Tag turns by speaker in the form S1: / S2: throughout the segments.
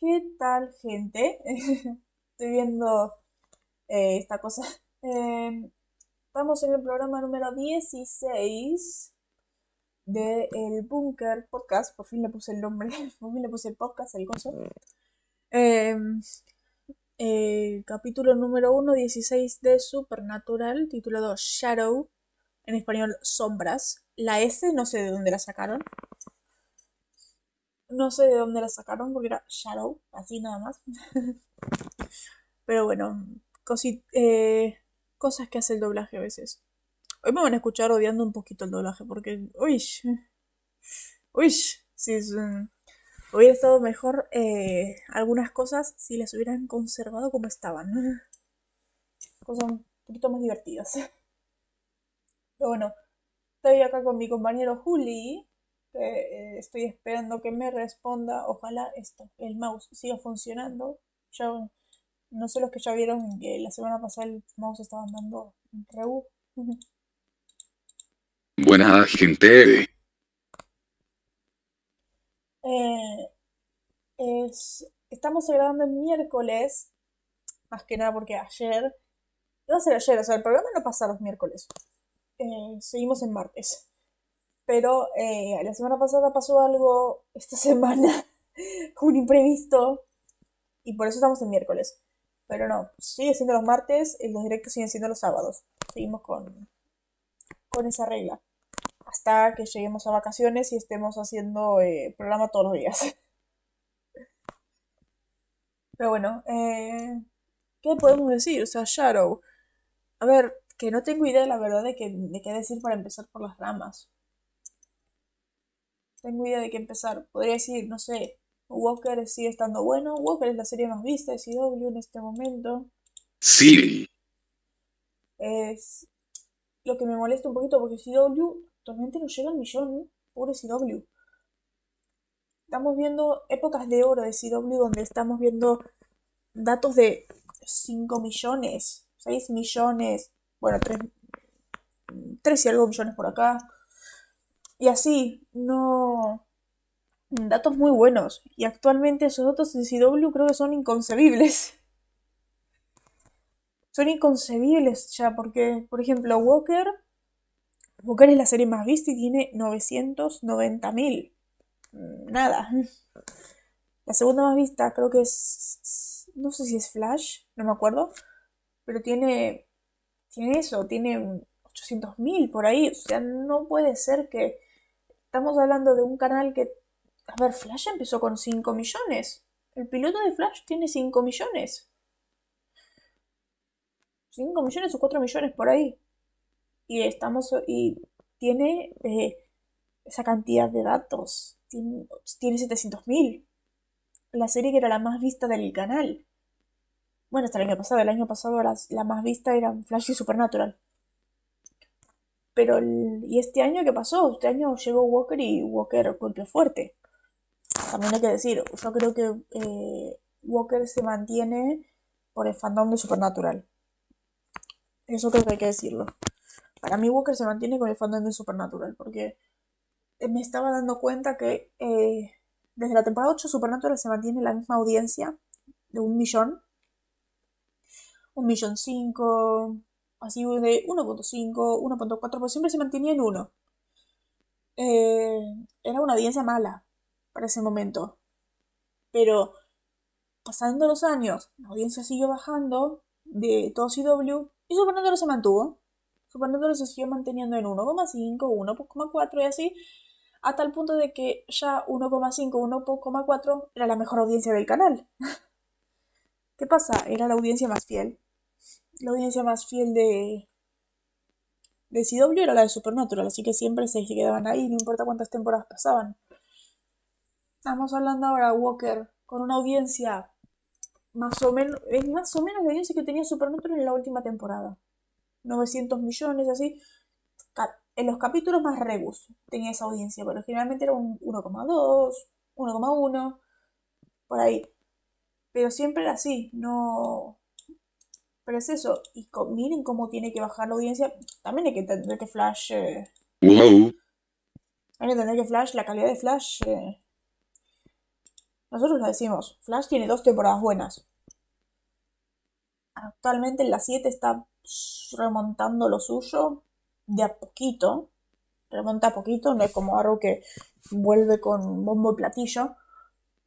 S1: ¿Qué tal, gente? Estoy viendo eh, esta cosa. Em, estamos en el programa número 16 de El Bunker Podcast. Por fin le puse el nombre, por fin le puse el podcast, el coso. Em, eh, capítulo número 1, 16 de Supernatural, titulado Shadow, en español Sombras. La S no sé de dónde la sacaron. No sé de dónde la sacaron porque era Shadow, así nada más. Pero bueno, eh, cosas que hace el doblaje a veces. Hoy me van a escuchar odiando un poquito el doblaje porque, uy, uy, si es, hubiera estado mejor eh, algunas cosas si las hubieran conservado como estaban. Cosas un poquito más divertidas. Pero bueno, estoy acá con mi compañero Juli eh, estoy esperando que me responda. Ojalá esto, el mouse siga funcionando. Ya, no sé los que ya vieron que la semana pasada el mouse estaba andando reu.
S2: Buena gente.
S1: Eh, estamos grabando el miércoles, más que nada porque ayer, iba a ser ayer, o sea, el programa no pasa los miércoles. Eh, seguimos en martes. Pero eh, la semana pasada pasó algo, esta semana, un imprevisto, y por eso estamos en miércoles. Pero no, sigue siendo los martes y los directos siguen siendo los sábados. Seguimos con, con esa regla. Hasta que lleguemos a vacaciones y estemos haciendo eh, programa todos los días. Pero bueno, eh, ¿qué podemos decir? O sea, Shadow. A ver, que no tengo idea, la verdad, de, que, de qué decir para empezar por las ramas tengo idea de qué empezar. Podría decir, no sé, Walker sigue estando bueno. Walker es la serie más vista de CW en este momento.
S2: Sí.
S1: Es lo que me molesta un poquito porque CW actualmente no llega al millón. Pobre CW. Estamos viendo épocas de oro de CW donde estamos viendo datos de 5 millones, 6 millones, bueno, 3, 3 y algo millones por acá. Y así, no... Datos muy buenos. Y actualmente esos datos en CW creo que son inconcebibles. Son inconcebibles ya, porque, por ejemplo, Walker... Walker es la serie más vista y tiene 990.000. Nada. La segunda más vista creo que es... No sé si es Flash, no me acuerdo. Pero tiene... Tiene eso, tiene 800.000 por ahí. O sea, no puede ser que Estamos hablando de un canal que, a ver, Flash empezó con 5 millones. El piloto de Flash tiene 5 millones. 5 millones o 4 millones por ahí. Y estamos, y tiene eh, esa cantidad de datos. Tiene, tiene 700.000. La serie que era la más vista del canal. Bueno, hasta el año pasado. El año pasado la más vista era Flash y Supernatural. Pero, ¿y este año qué pasó? Este año llegó Walker y Walker golpeó fuerte. También hay que decir, yo creo que eh, Walker se mantiene por el fandom de Supernatural. Eso creo que hay que decirlo. Para mí Walker se mantiene con el fandom de Supernatural, porque me estaba dando cuenta que eh, desde la temporada 8 Supernatural se mantiene la misma audiencia de un millón. Un millón cinco, así de 1.5, 1.4, pues siempre se mantenía en 1. Eh, era una audiencia mala para ese momento. Pero pasando los años, la audiencia siguió bajando de todo CW y Supernatural se mantuvo. Supernatural se siguió manteniendo en 1,5, 1,4 y así, a tal punto de que ya 1,5, 1,4 era la mejor audiencia del canal. ¿Qué pasa? Era la audiencia más fiel la audiencia más fiel de, de CW era la de Supernatural, así que siempre se quedaban ahí, no importa cuántas temporadas pasaban. Estamos hablando ahora Walker con una audiencia más o menos, es más o menos la audiencia que tenía Supernatural en la última temporada. 900 millones, así. En los capítulos más rebus tenía esa audiencia, pero generalmente era un 1,2, 1,1, por ahí. Pero siempre era así, no, pero es eso. Y miren cómo tiene que bajar la audiencia. También hay que entender que Flash. Eh, hay que entender que Flash, la calidad de Flash. Eh, nosotros lo decimos, Flash tiene dos temporadas buenas. Actualmente en la 7 está remontando lo suyo de a poquito. Remonta a poquito, no es como Arrow que vuelve con bombo y platillo.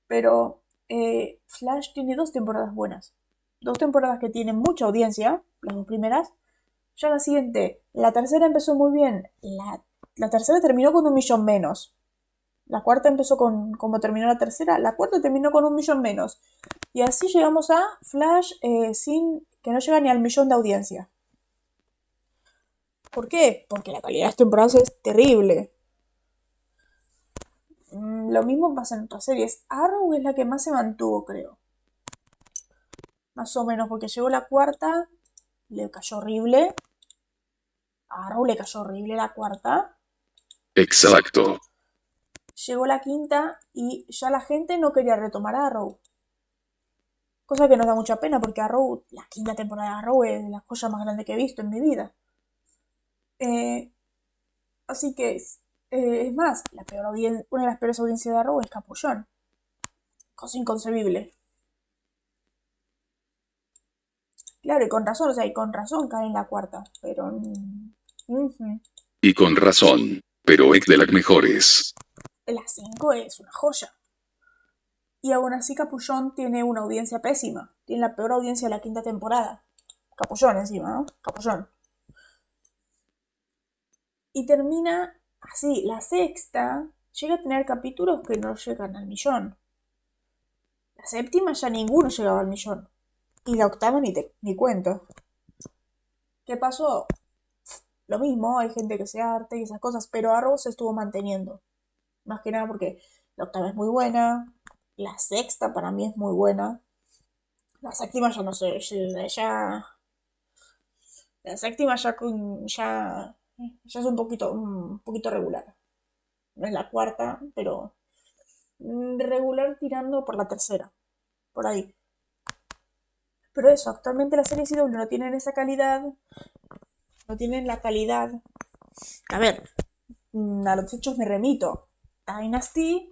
S1: Pero eh, Flash tiene dos temporadas buenas. Dos temporadas que tienen mucha audiencia, las dos primeras. Ya la siguiente, la tercera empezó muy bien. La, la tercera terminó con un millón menos. La cuarta empezó con como terminó la tercera. La cuarta terminó con un millón menos. Y así llegamos a Flash eh, sin que no llega ni al millón de audiencia. ¿Por qué? Porque la calidad de las temporadas es terrible. Mm, lo mismo pasa en otras series. Arrow es la que más se mantuvo, creo. Más o menos, porque llegó la cuarta, le cayó horrible. A Arrow le cayó horrible la cuarta.
S2: Exacto.
S1: Llegó la quinta y ya la gente no quería retomar Arrow. Cosa que nos da mucha pena porque Arrow, la quinta temporada de Arrow es la joya más grande que he visto en mi vida. Eh, así que, eh, es más, la peor una de las peores audiencias de Arrow es Capullón. Cosa inconcebible. Claro, y con razón, o sea, y con razón cae en la cuarta, pero...
S2: Mm, y con razón, pero es de las mejores.
S1: La 5 es una joya. Y aún así Capullón tiene una audiencia pésima. Tiene la peor audiencia de la quinta temporada. Capullón encima, ¿no? Capullón. Y termina así. La sexta llega a tener capítulos que no llegan al millón. La séptima ya ninguno llegaba al millón. Y la octava ni, te, ni cuento. ¿Qué pasó? Lo mismo, hay gente que se arte y esas cosas, pero Arrow se estuvo manteniendo. Más que nada porque la octava es muy buena, la sexta para mí es muy buena. La séptima ya no sé, ya... La séptima ya, ya, ya es un poquito, un poquito regular. No es la cuarta, pero regular tirando por la tercera. Por ahí. Pero eso, actualmente las series CW no tienen esa calidad. No tienen la calidad. A ver, a los hechos me remito. Dynasty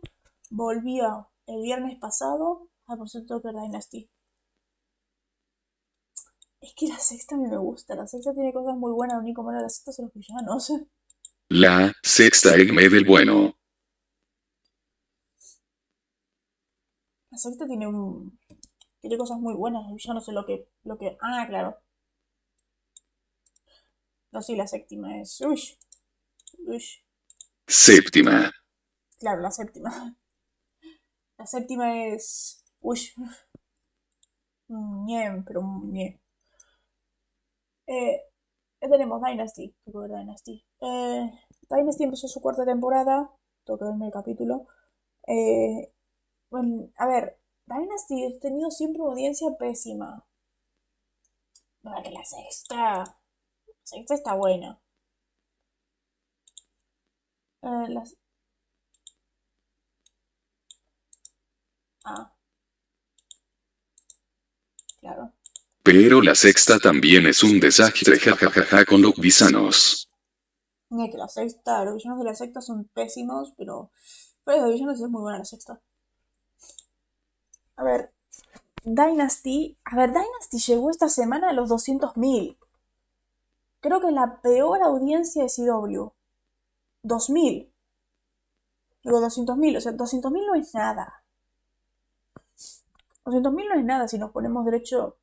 S1: volvió el viernes pasado. Ah, por cierto, que Dynasty. Es que la sexta a mí me gusta. La sexta tiene cosas muy buenas. Lo único malo de la sexta son los villanos.
S2: La sexta es del bueno.
S1: La sexta tiene un. Tiene cosas muy buenas. Los villanos sé lo que. lo que. Ah, claro. No, sí, la séptima es. Uy. Uy.
S2: Séptima.
S1: Claro, la séptima. La séptima es. Uy. Ñe, pero ñe. Eh, tenemos Dynasty. Tengo que Dynasty. Eh, Dynasty empezó su cuarta temporada. Tengo que verme el capítulo. Eh, bueno, a ver, Dynasty ha tenido siempre una audiencia pésima. No, que la sexta. La sexta está buena. Eh, las, Ah. Claro.
S2: Pero la sexta también es un desastre jajajaja con los villanos.
S1: que la sexta, los villanos de la sexta son pésimos, pero. Pero los villanos es muy buena la sexta. A ver. Dynasty. A ver, Dynasty llegó esta semana a los 200.000. Creo que la peor audiencia de CW. 2.000. Digo 200.000, o sea, 200.000 no es nada. 200.000 no es nada si nos ponemos derecho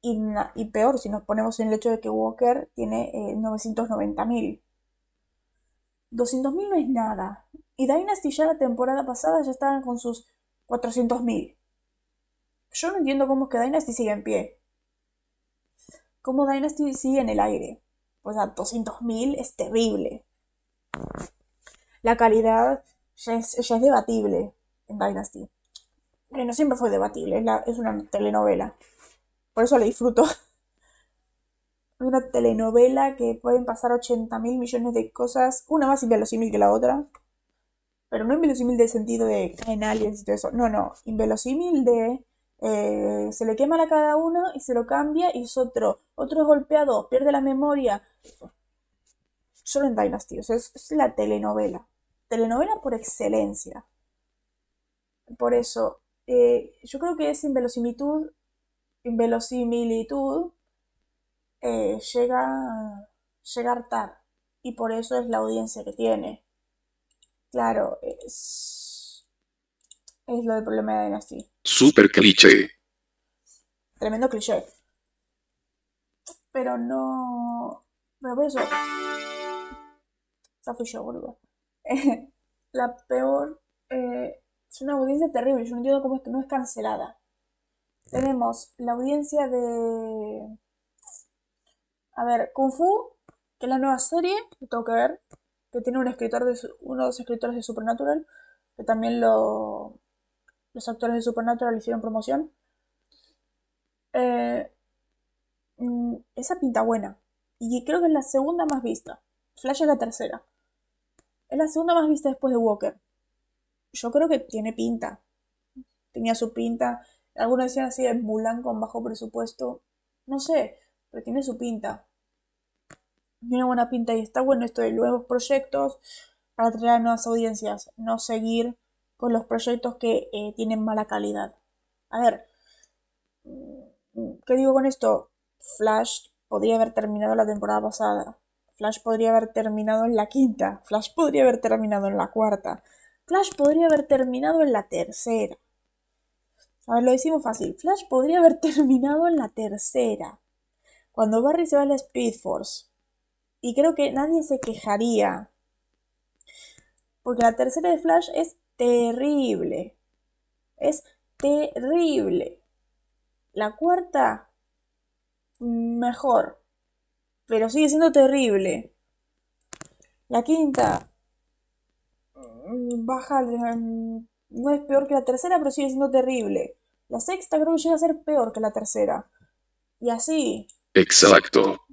S1: y, y, peor si nos ponemos en el hecho de que Walker tiene eh, 990.000. 200.000 no es nada. Y Dynasty ya la temporada pasada ya estaban con sus 400.000. Yo no entiendo cómo es que Dynasty sigue en pie. Cómo Dynasty sigue en el aire. O sea, 200.000 es terrible. La calidad ya es, ya es debatible en Dynasty no siempre fue debatible, es, una telenovela. Por eso la disfruto. Una telenovela que pueden pasar 80 mil millones de cosas, una más inverosímil que la otra. Pero no inverosímil del sentido de caen aliens y todo eso. No, no. Inverosímil de eh, se le quema a cada uno y se lo cambia y es otro. Otro es golpeado, pierde la memoria. Solo en Dynasty. Es la telenovela. Telenovela por excelencia. Por eso, eh, yo creo que es inverosimilitud, inverosimilitud eh, llega, llega a hartar. Y por eso es la audiencia que tiene. Claro, es, es lo del problema de Dynasty.
S2: Super cliché.
S1: Tremendo cliché. Pero no. Pero por eso. Esa fui yo, boludo. la peor. eh, es una audiencia terrible. Yo no entiendo cómo es que no es cancelada. Tenemos la audiencia de. A ver, Kung Fu, que es la nueva serie que tengo que ver. Que tiene un escritor de uno de los escritores de Supernatural. Que también lo. Los actores de Supernatural hicieron promoción. Eh, mm, esa pinta buena. Y creo que es la segunda más vista. Flash es la tercera. Es la segunda más vista después de Walker. Yo creo que tiene pinta. Tenía su pinta. Algunos decían así de Mulan con bajo presupuesto. No sé, pero tiene su pinta. Tiene buena pinta y está bueno esto de nuevos proyectos para traer a nuevas audiencias. No seguir con los proyectos que eh, tienen mala calidad. A ver, ¿Qué digo con esto? Flash podría haber terminado la temporada pasada. Flash podría haber terminado en la quinta. Flash podría haber terminado en la cuarta. Flash podría haber terminado en la tercera. A ver, lo decimos fácil. Flash podría haber terminado en la tercera. Cuando Barry se va a la Speed Force. Y creo que nadie se quejaría. Porque la tercera de Flash es terrible. Es terrible. La cuarta, mejor. Pero sigue siendo terrible. La quinta, mm, baja, mm, no es peor que la tercera, pero sigue siendo terrible. La sexta creo que llega a ser peor que la tercera. Y así,
S2: Exacto.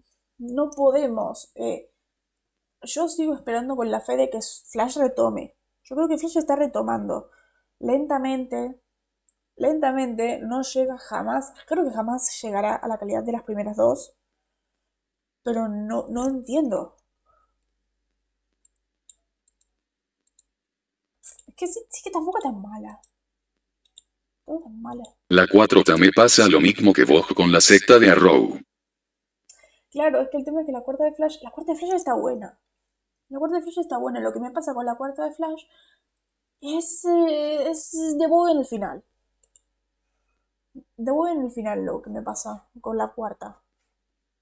S1: No podemos. eh, yo sigo esperando con la fe de que Flash retome. Yo creo que Flash está retomando. Lentamente, lentamente, no llega jamás, creo que jamás llegará a la calidad de las primeras dos, pero no, no entiendo. Es que sí, que tampoco tan mala. Tan mala.
S2: La 4 me pasa lo mismo que vos con la secta de Arrow.
S1: Claro, es que el tema es que la cuarta de Flash, la cuarta de Flash está buena. La cuarta de Flash está buena. Lo que me pasa con la cuarta de Flash es, eh, es de en el final. De en el final lo que me pasa con la cuarta.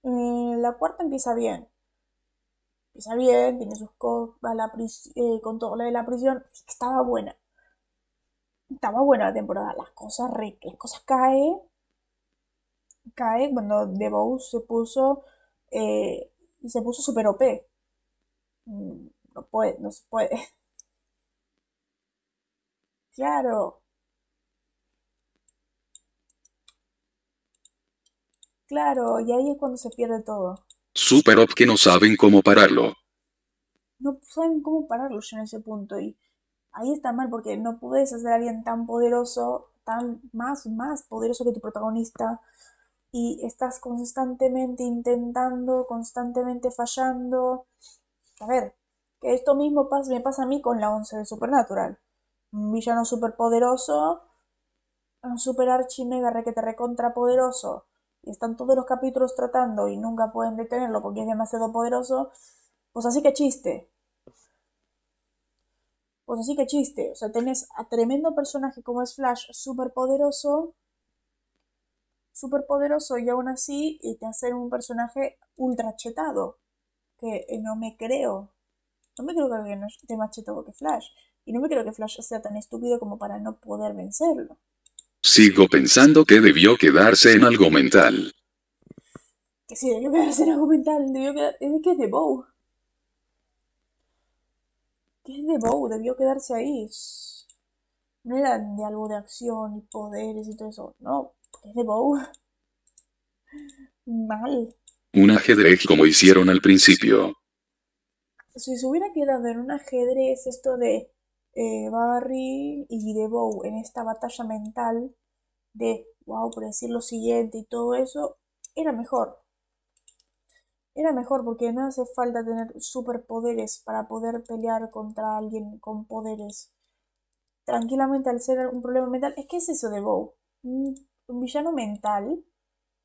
S1: Eh, la cuarta empieza bien. Empieza bien, tiene sus cosas, eh, con todo lo de la prisión. Estaba buena. Estaba buena la temporada. Las cosas re, las cosas caen. Cae cuando The se puso. Eh, se puso super OP. Mm, No puede, no se puede. Claro, claro, y ahí es cuando se pierde todo.
S2: Super op que no saben cómo pararlo.
S1: No saben cómo pararlo ya en ese punto y ahí está mal porque no puedes hacer a alguien tan poderoso, tan más, más poderoso que tu protagonista y estás constantemente intentando, constantemente fallando. A ver, que esto mismo me pasa a mí con la 11 de Supernatural. Un villano super poderoso, un super archi mega requete recontra poderoso y están todos los capítulos tratando y nunca pueden detenerlo porque es demasiado poderoso, pues así que chiste. Pues así que chiste. O sea, tenés a tremendo personaje como es Flash, súper poderoso, súper poderoso y aún así y te hacen un personaje ultra chetado. Que eh, no me creo. No me creo que alguien esté más chetado que Flash. Y no me creo que Flash sea tan estúpido como para no poder vencerlo.
S2: Sigo pensando que debió quedarse en algo mental.
S1: Que sí, debió quedarse en algo mental. Debió quedar... Es que es de Bow. Que es de Bow, debió quedarse ahí. No era de algo de acción y poderes y todo eso. No, de Bow. Mal.
S2: Un ajedrez como hicieron al principio.
S1: Si se hubiera quedado en un ajedrez esto de eh, Barry y de Bow en esta batalla mental de wow, por decir lo siguiente y todo eso, era mejor. Era mejor porque no hace falta tener superpoderes para poder pelear contra alguien con poderes. tranquilamente al ser un problema mental. Es que es eso de Bow. Un, villano mental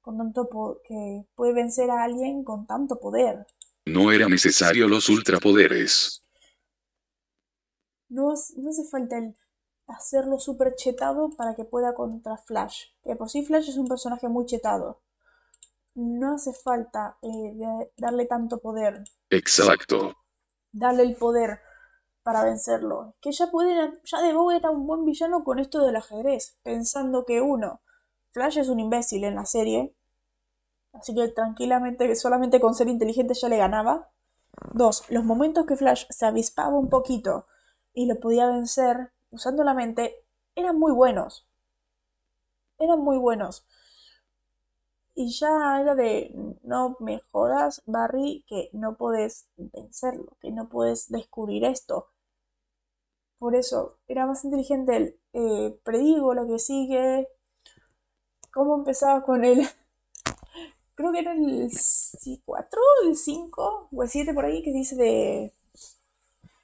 S1: con tanto po- que puede vencer a alguien con tanto poder.
S2: No era necesario los ultrapoderes.
S1: No, no hace falta el hacerlo súper chetado para que pueda contra Flash. Que por sí Flash es un personaje muy chetado. No hace falta eh, de- darle tanto poder.
S2: Exacto.
S1: Darle el poder para vencerlo. Que ya pueden, ya de Bow era un buen villano con esto del ajedrez. Pensando que uno, Flash es un imbécil en la serie. Así que tranquilamente, solamente con ser inteligente ya le ganaba. Dos, los momentos que Flash se avispaba un poquito y lo podía vencer usando la mente eran muy buenos. Eran muy buenos. Y ya era de, no me jodas, Barry, que no puedes vencerlo, que no puedes descubrir esto. Por eso, era más inteligente el, eh, predigo lo que sigue. ¿Cómo empezaba con él? Creo que era el 4, el 5 o el 7 por ahí que dice de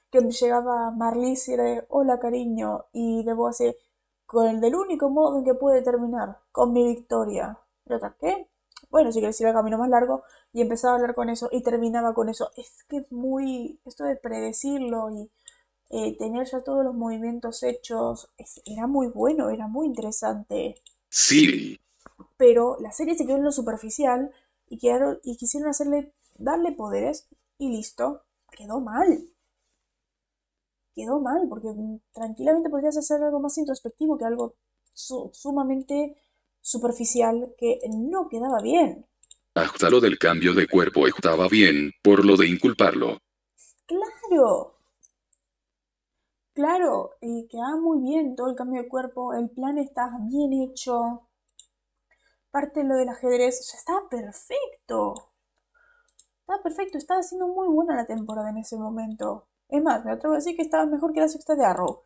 S1: que llegaba Marlies y era de, hola cariño y debo hacer con el del único modo en que puede terminar, con mi victoria. ¿Y otra qué? Bueno, si quieres ir al camino más largo y empezaba a hablar con eso y terminaba con eso. Es que es muy, esto de predecirlo y eh, tener ya todos los movimientos hechos, era muy bueno, era muy interesante
S2: Sí.
S1: pero la serie se quedó en lo superficial y, quedaron, y quisieron hacerle, darle poderes y listo, quedó mal. Quedó mal, porque tranquilamente podrías hacer algo más introspectivo que algo su- sumamente superficial que no quedaba bien.
S2: Hasta lo del cambio de cuerpo estaba bien, por lo de inculparlo.
S1: Claro, claro, y quedaba muy bien todo el cambio de cuerpo, el plan estaba bien hecho, parte de lo del ajedrez, ya estaba perfecto. Estaba perfecto, estaba siendo muy buena la temporada en ese momento. Es más, me atrevo a decir que estaba mejor que la sexta de Arrow.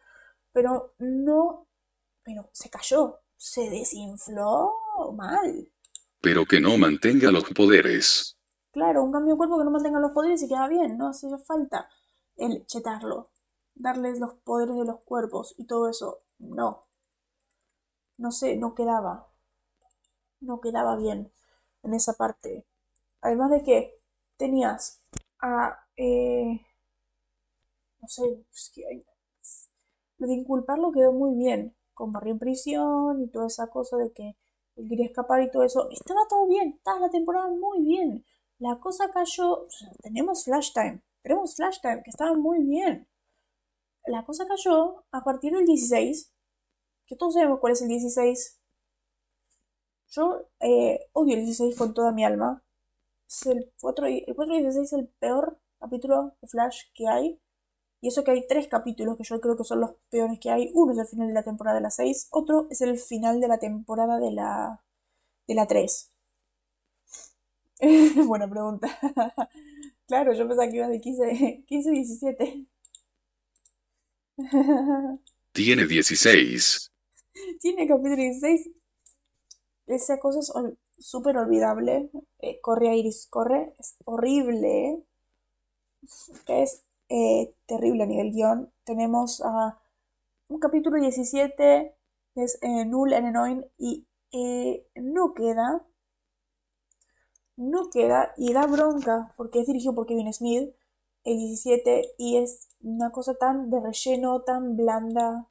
S1: Pero no. Pero se cayó. Se desinfló mal.
S2: Pero que no mantenga los poderes.
S1: Claro, un cambio de cuerpo que no mantenga los poderes y queda bien. No hacía falta el chetarlo. Darles los poderes de los cuerpos y todo eso. No. No sé, no quedaba. No quedaba bien en esa parte. Además de que tenías a. eh, no sé, es que hay- lo de inculparlo quedó muy bien, con Barry en prisión y toda esa cosa de que él quería escapar y todo eso. Estaba todo bien, estaba la temporada muy bien. La cosa cayó, tenemos Flash Time, tenemos Flash Time, que estaba muy bien. La cosa cayó a partir del 16, que todos sabemos cuál es el 16. Yo eh, odio el 16 con toda mi alma. Es el 4 y, el 4 y 16 es el peor capítulo de Flash que hay. Y eso que hay tres capítulos que yo creo que son los peores que hay. Uno es el final de la temporada de la 6, otro es el final de la temporada de la, de la 3. Buena pregunta. claro, yo pensaba que iba de 15, 15 17.
S2: Tiene 16.
S1: Tiene capítulo 16. Esa cosa es ol- súper olvidable. Eh, corre Iris, corre. Es horrible. Es eh, terrible a nivel guion. Tenemos a un capítulo 17 que es eh, Null and Annoying y eh, no queda. No queda y da bronca porque es dirigido por Kevin Smith, el 17, y es una cosa tan de relleno, tan blanda,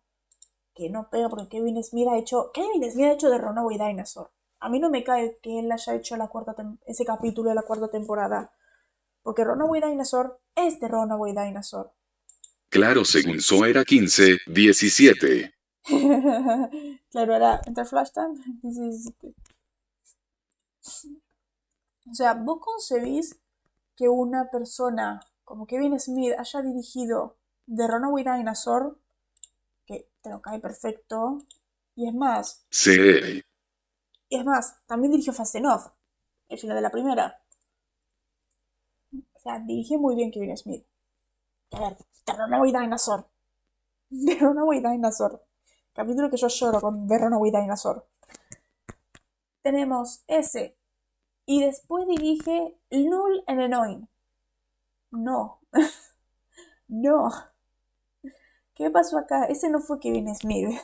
S1: que no pega porque Kevin Smith ha hecho. Kevin Smith ha hecho de Runaway Dinosaur. A mí no me cae que él haya hecho la cuarta ese capítulo de la cuarta temporada. Porque Runaway Dinosaur es de Runaway Dinosaur.
S2: Claro, según So era 15, 17.
S1: claro, era entre Flash Time. sí, sí, sí. O sea, vos concebís que una persona como Kevin Smith haya dirigido The Runaway Dinosaur, que te lo cae perfecto, y es más,
S2: C.
S1: y es más, también dirigió Fast Enough, el final de la primera. O sea, dirigió muy bien Kevin Smith. A ver, The Runaway Dinosaur. The Runaway Dinosaur. Capítulo que yo lloro con The Runaway Dinosaur. Tenemos ese. Y después dirige Null and Annoying. No. no. ¿Qué pasó acá? Ese no fue Kevin Smith.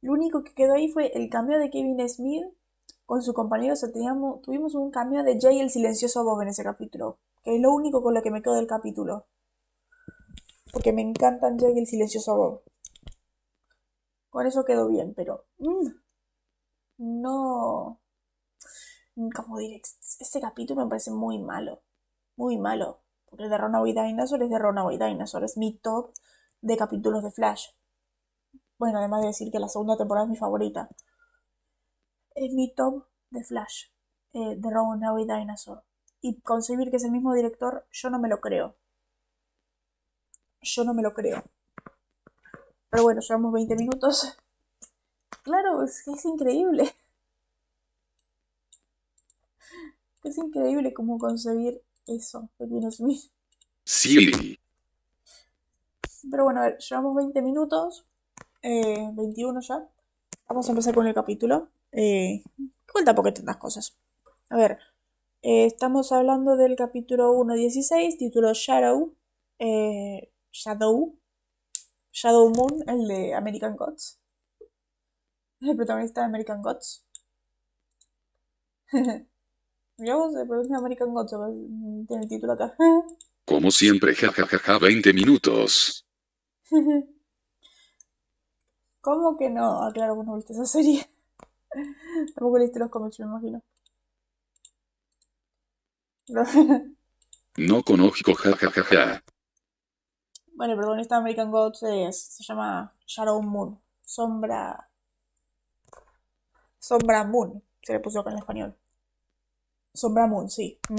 S1: Lo único que quedó ahí fue el cambio de Kevin Smith con su compañero. O sea, teníamos, tuvimos un cambio de Jay el silencioso Bob en ese capítulo. Que es lo único con lo que me quedo del capítulo. Porque me encantan Jay el silencioso Bob. Con eso quedó bien, pero... mm, no... Como diré, ese capítulo me parece muy malo. Muy malo. Porque el de Runaway Dinosaur es de Runaway Dinosaur. Es mi top de capítulos de Flash. Bueno, además de decir que la segunda temporada es mi favorita. Es mi top de Flash. eh, de Runaway Dinosaur. Y concebir que es el mismo director, yo no me lo creo. Yo no me lo creo. Pero bueno, llevamos 20 minutos. Claro, es es increíble. Es increíble cómo concebir eso de Kevin Smith.
S2: Silly.
S1: Pero bueno, a ver, llevamos 20 minutos. eh, 21 ya. Vamos a empezar con el capítulo. Eh, tampoco hay tantas cosas. A ver, eh, estamos hablando del capítulo 1.16, título Shadow. eh, Shadow. Shadow Moon, el de American Gods. El protagonista de American Gods. Vos, el protagonista de American Gods eh, tiene el título acá.
S2: Como siempre, jajajaja, 20 minutos.
S1: ¿Cómo que no? Ah, claro, vos no viste esa serie. Tampoco leíste los cómics, me imagino.
S2: No conozco jajajaja.
S1: Bueno, el protagonista de American Gods es- se llama Shadow Moon. Sombra. Sombra Moon. Se le puso acá en español. Sombra Moon, sí. Mm.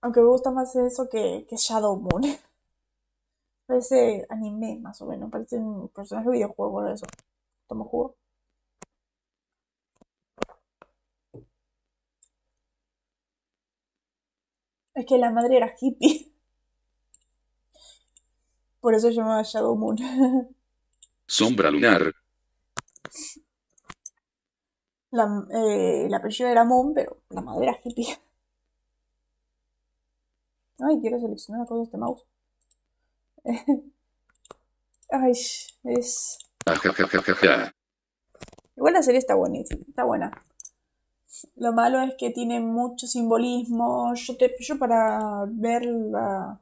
S1: Aunque me gusta más eso que, que Shadow Moon. Parece anime, más o menos. Parece un personaje de videojuego de eso. Tomo jugo. Es que la madre era hippie. Por eso se llamaba Shadow Moon.
S2: Sombra lunar.
S1: La, eh, el apellido Moon, pero la madre era hippie. Ay, quiero seleccionar de este mouse. Ay, es... Igual la serie está buenísima, está buena. Lo malo es que tiene mucho simbolismo. Yo, te, yo para verla...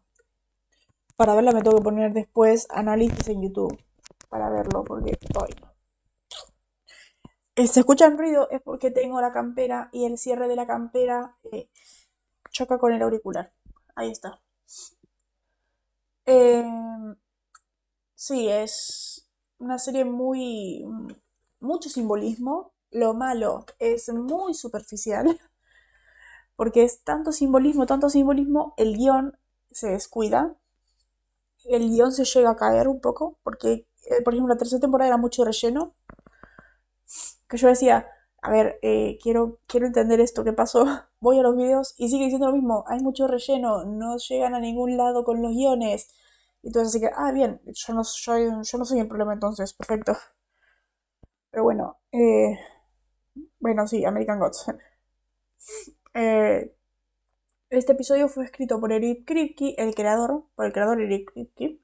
S1: Para verla me tengo que poner después análisis en YouTube. Para verlo, porque... ay, Se escucha el ruido es porque tengo la campera y el cierre de la campera eh, choca con el auricular. Ahí está. Eh, sí, es una serie muy... mucho simbolismo. Lo malo es muy superficial. Porque es tanto simbolismo, tanto simbolismo, el guion se descuida. El guion se llega a caer un poco. Porque, eh, por ejemplo, la tercera temporada era mucho relleno. Que yo decía, a ver, eh, quiero, quiero entender esto, ¿qué pasó? Voy a los videos y sigue diciendo lo mismo. Hay mucho relleno, no llegan a ningún lado con los guiones. Y entonces así que, ah, bien, yo no, yo no soy el problema entonces, perfecto. Pero bueno, eh, bueno, sí, American Gods. Eh, este episodio fue escrito por Eric Kripke, el creador, por el creador Eric Kripke.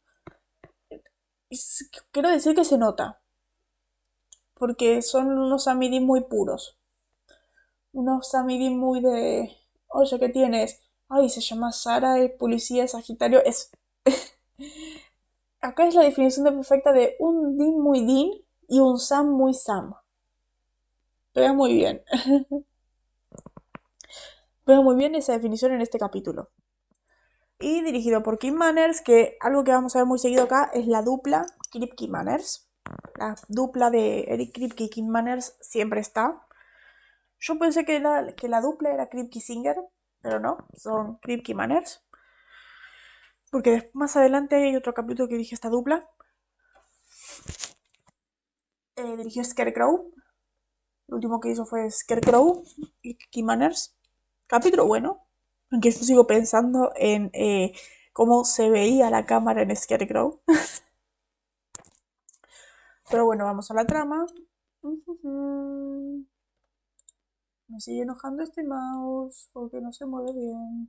S1: Quiero decir que se nota, porque son unos Amidim muy puros. Unos Amidim muy de, oye, ¿qué tienes? Ay, se llama Sara, es policía, Sagitario, es... Acá es la definición de perfecta de un Dean muy Dean y un Sam muy Sam. Pega muy bien. Pega muy bien esa definición en este capítulo. Y dirigido por Kim Manners, que algo que vamos a ver muy seguido acá es la dupla Kripke Manners. La dupla de Eric Kripke y Kim Manners siempre está. Yo pensé que la, que la dupla era Kripke Singer, pero no, son Kripke Manners. Porque más adelante hay otro capítulo que dirige esta dupla. Eh, dirigió Scarecrow. El último que hizo fue Scarecrow y Kim Manners. Capítulo bueno. Aunque yo sigo pensando en eh, cómo se veía la cámara en Scarecrow. Pero bueno, vamos a la trama. Me sigue enojando este mouse porque no se mueve bien.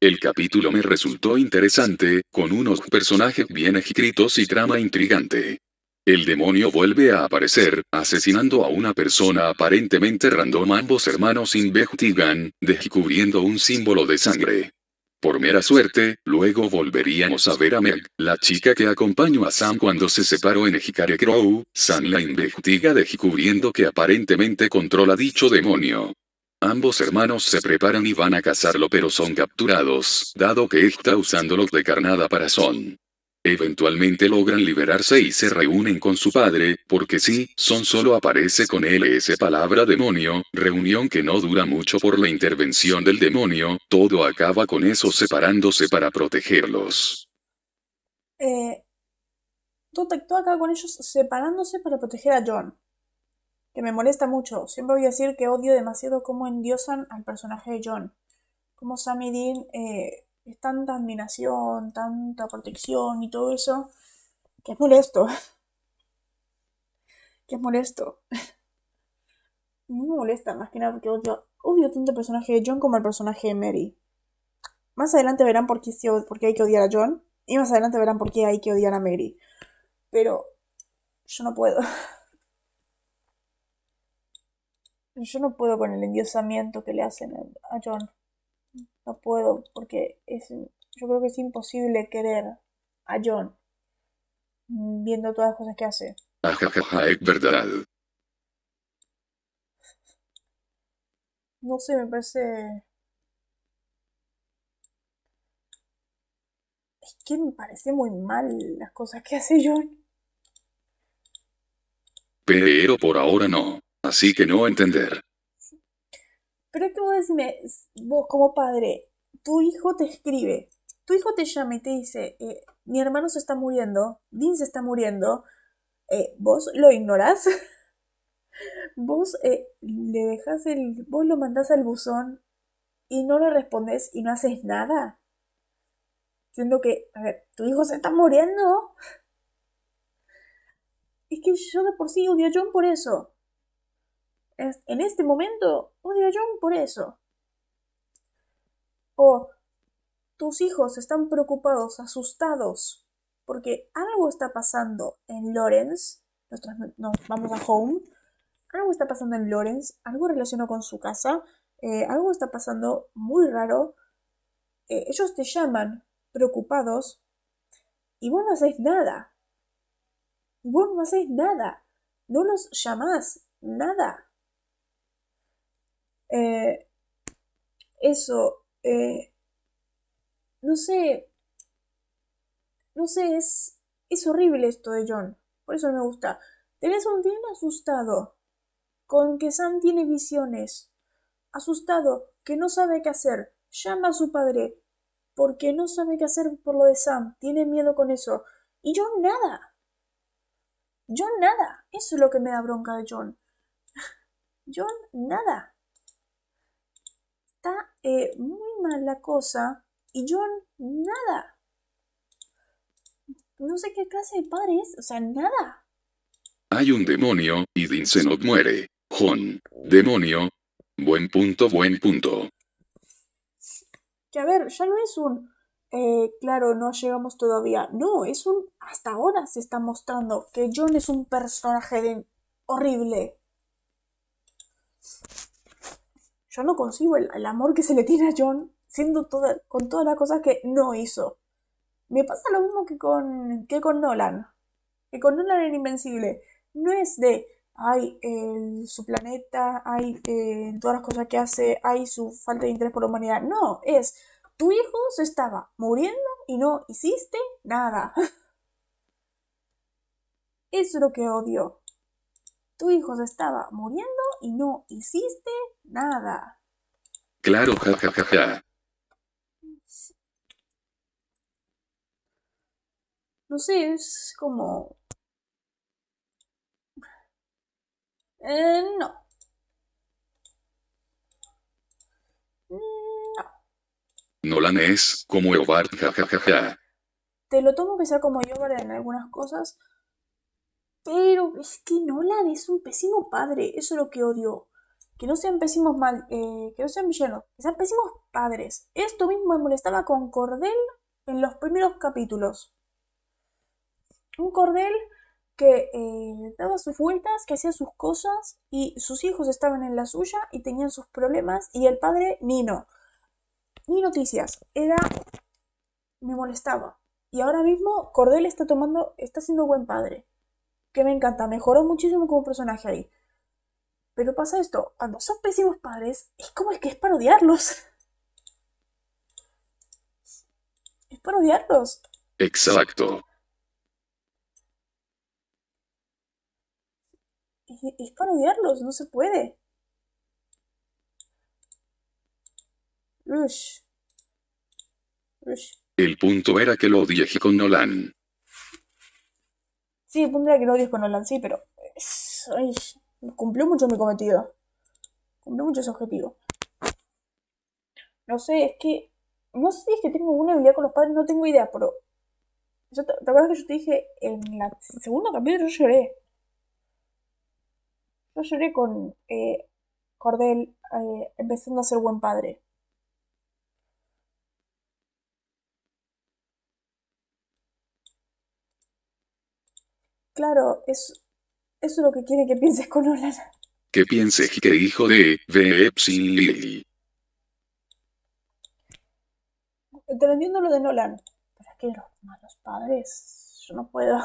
S2: El capítulo me resultó interesante, con unos personajes bien escritos y trama intrigante. El demonio vuelve a aparecer, asesinando a una persona aparentemente random. Ambos hermanos investigan, descubriendo un símbolo de sangre. Por mera suerte, luego volveríamos a ver a Meg, la chica que acompañó a Sam cuando se separó en Hikare Crow. Sam la investiga descubriendo que aparentemente controla dicho demonio. Ambos hermanos se preparan y van a cazarlo pero son capturados, dado que está usándolo de carnada para Son. Eventualmente logran liberarse y se reúnen con su padre, porque sí, Son solo aparece con él esa palabra demonio, reunión que no dura mucho por la intervención del demonio, todo acaba con eso separándose para protegerlos.
S1: Eh, todo, acaba con ellos separándose para proteger a John. Que me molesta mucho. Siempre voy a decir que odio demasiado cómo endiosan al personaje de John. Como Sam y Dean eh, es tanta admiración, tanta protección y todo eso, que es molesto. que es molesto. me molesta más que nada porque odio, odio tanto el personaje de John como el personaje de Mary. Más adelante verán por qué, por qué hay que odiar a John y más adelante verán por qué hay que odiar a Mary. Pero yo no puedo. Yo no puedo con el endiosamiento que le hacen a John. No puedo, porque es, yo creo que es imposible querer a John viendo todas las cosas que hace.
S2: es verdad.
S1: No sé, me parece... Es que me parece muy mal las cosas que hace John.
S2: Pero por ahora no. Así que no entender.
S1: Pero es que vos decime, vos como padre, tu hijo te escribe, tu hijo te llama y te dice, eh, mi hermano se está muriendo, Dean se está muriendo, eh, vos lo ignorás, vos eh, le dejas el, vos lo mandás al buzón y no le respondes y no haces nada. Siendo que, a ver, tu hijo se está muriendo. Es que yo de por sí odio a John por eso en este momento odio John por eso. O tus hijos están preocupados, asustados, porque algo está pasando en Lawrence. Nos, vamos a Home. Algo está pasando en Lawrence, algo relacionado con su casa, eh, algo está pasando muy raro. Eh, ellos te llaman preocupados y vos no hacéis nada. Vos no hacéis nada. No los llamás, nada. Eh, eso, eh, no sé, no sé, es, es horrible esto de John, por eso no me gusta. Tenés un bien asustado, con que Sam tiene visiones, asustado, que no sabe qué hacer, llama a su padre, porque no sabe qué hacer por lo de Sam, tiene miedo con eso, y John nada. John nada, eso es lo que me da bronca de John. John nada eh, muy mal la cosa y John nada. No sé qué clase de padre es, o sea, nada.
S2: Hay un demonio y Dinsenot muere. John, demonio. Buen punto, buen punto.
S1: Que a ver, ya no es un... Eh, claro, no llegamos todavía. No, es un... Hasta ahora se está mostrando que John es un personaje de... horrible yo no consigo el, amor que se le tiene a John siendo con todas las cosas que no hizo. Me pasa lo mismo que con, que con Nolan. Que con Nolan era Invencible. No es de, hay su planeta, hay eh, todas las cosas que hace, hay su falta de interés por la humanidad. No, es, tu hijo se estaba muriendo y no hiciste nada. Eso es lo que odio. Tu hijo se estaba muriendo y no hiciste nada.
S2: Claro, jajajaja.
S1: No sé, es como... Eh, no. No.
S2: Nolan es como Eobard, jajajaja.
S1: Te lo tomo que sea como Eobard en algunas cosas, pero es que Nolan es un pésimo padre, eso es lo que odio que no sean pésimos mal, eh, que no sean villanos, que sean pésimos padres. Esto mismo me molestaba con Cordel en los primeros capítulos. Un Cordel que eh, daba sus vueltas, que hacía sus cosas y sus hijos estaban en la suya y tenían sus problemas y el padre Nino. Ni noticias, era... me molestaba. Y ahora mismo Cordel está tomando, está siendo buen padre. Que me encanta, mejoró muchísimo como personaje ahí. Pero pasa esto, cuando son pésimos padres, es como el que es para odiarlos. Es para odiarlos.
S2: Exacto.
S1: Es para odiarlos, no se puede. Ush. Ush.
S2: El punto era que lo odié con Nolan.
S1: Sí, era que lo odies con Nolan, sí, pero... Ay, cumplió mucho mi cometido. Cumplió mucho ese objetivo. No sé, es que... No sé si es que tengo alguna habilidad con los padres, no tengo idea, pero... ¿Te, acuerdas que yo te dije en la segunda capítulo yo lloré? Yo lloré con eh, Cordel eh, empezando a ser buen padre. Claro, es, eso es lo que quiere que pienses con Nolan.
S2: Que pienses que hijo de Epsilon Lily.
S1: Te lo entiendo lo de Nolan. Pero es que los malos padres, yo no puedo.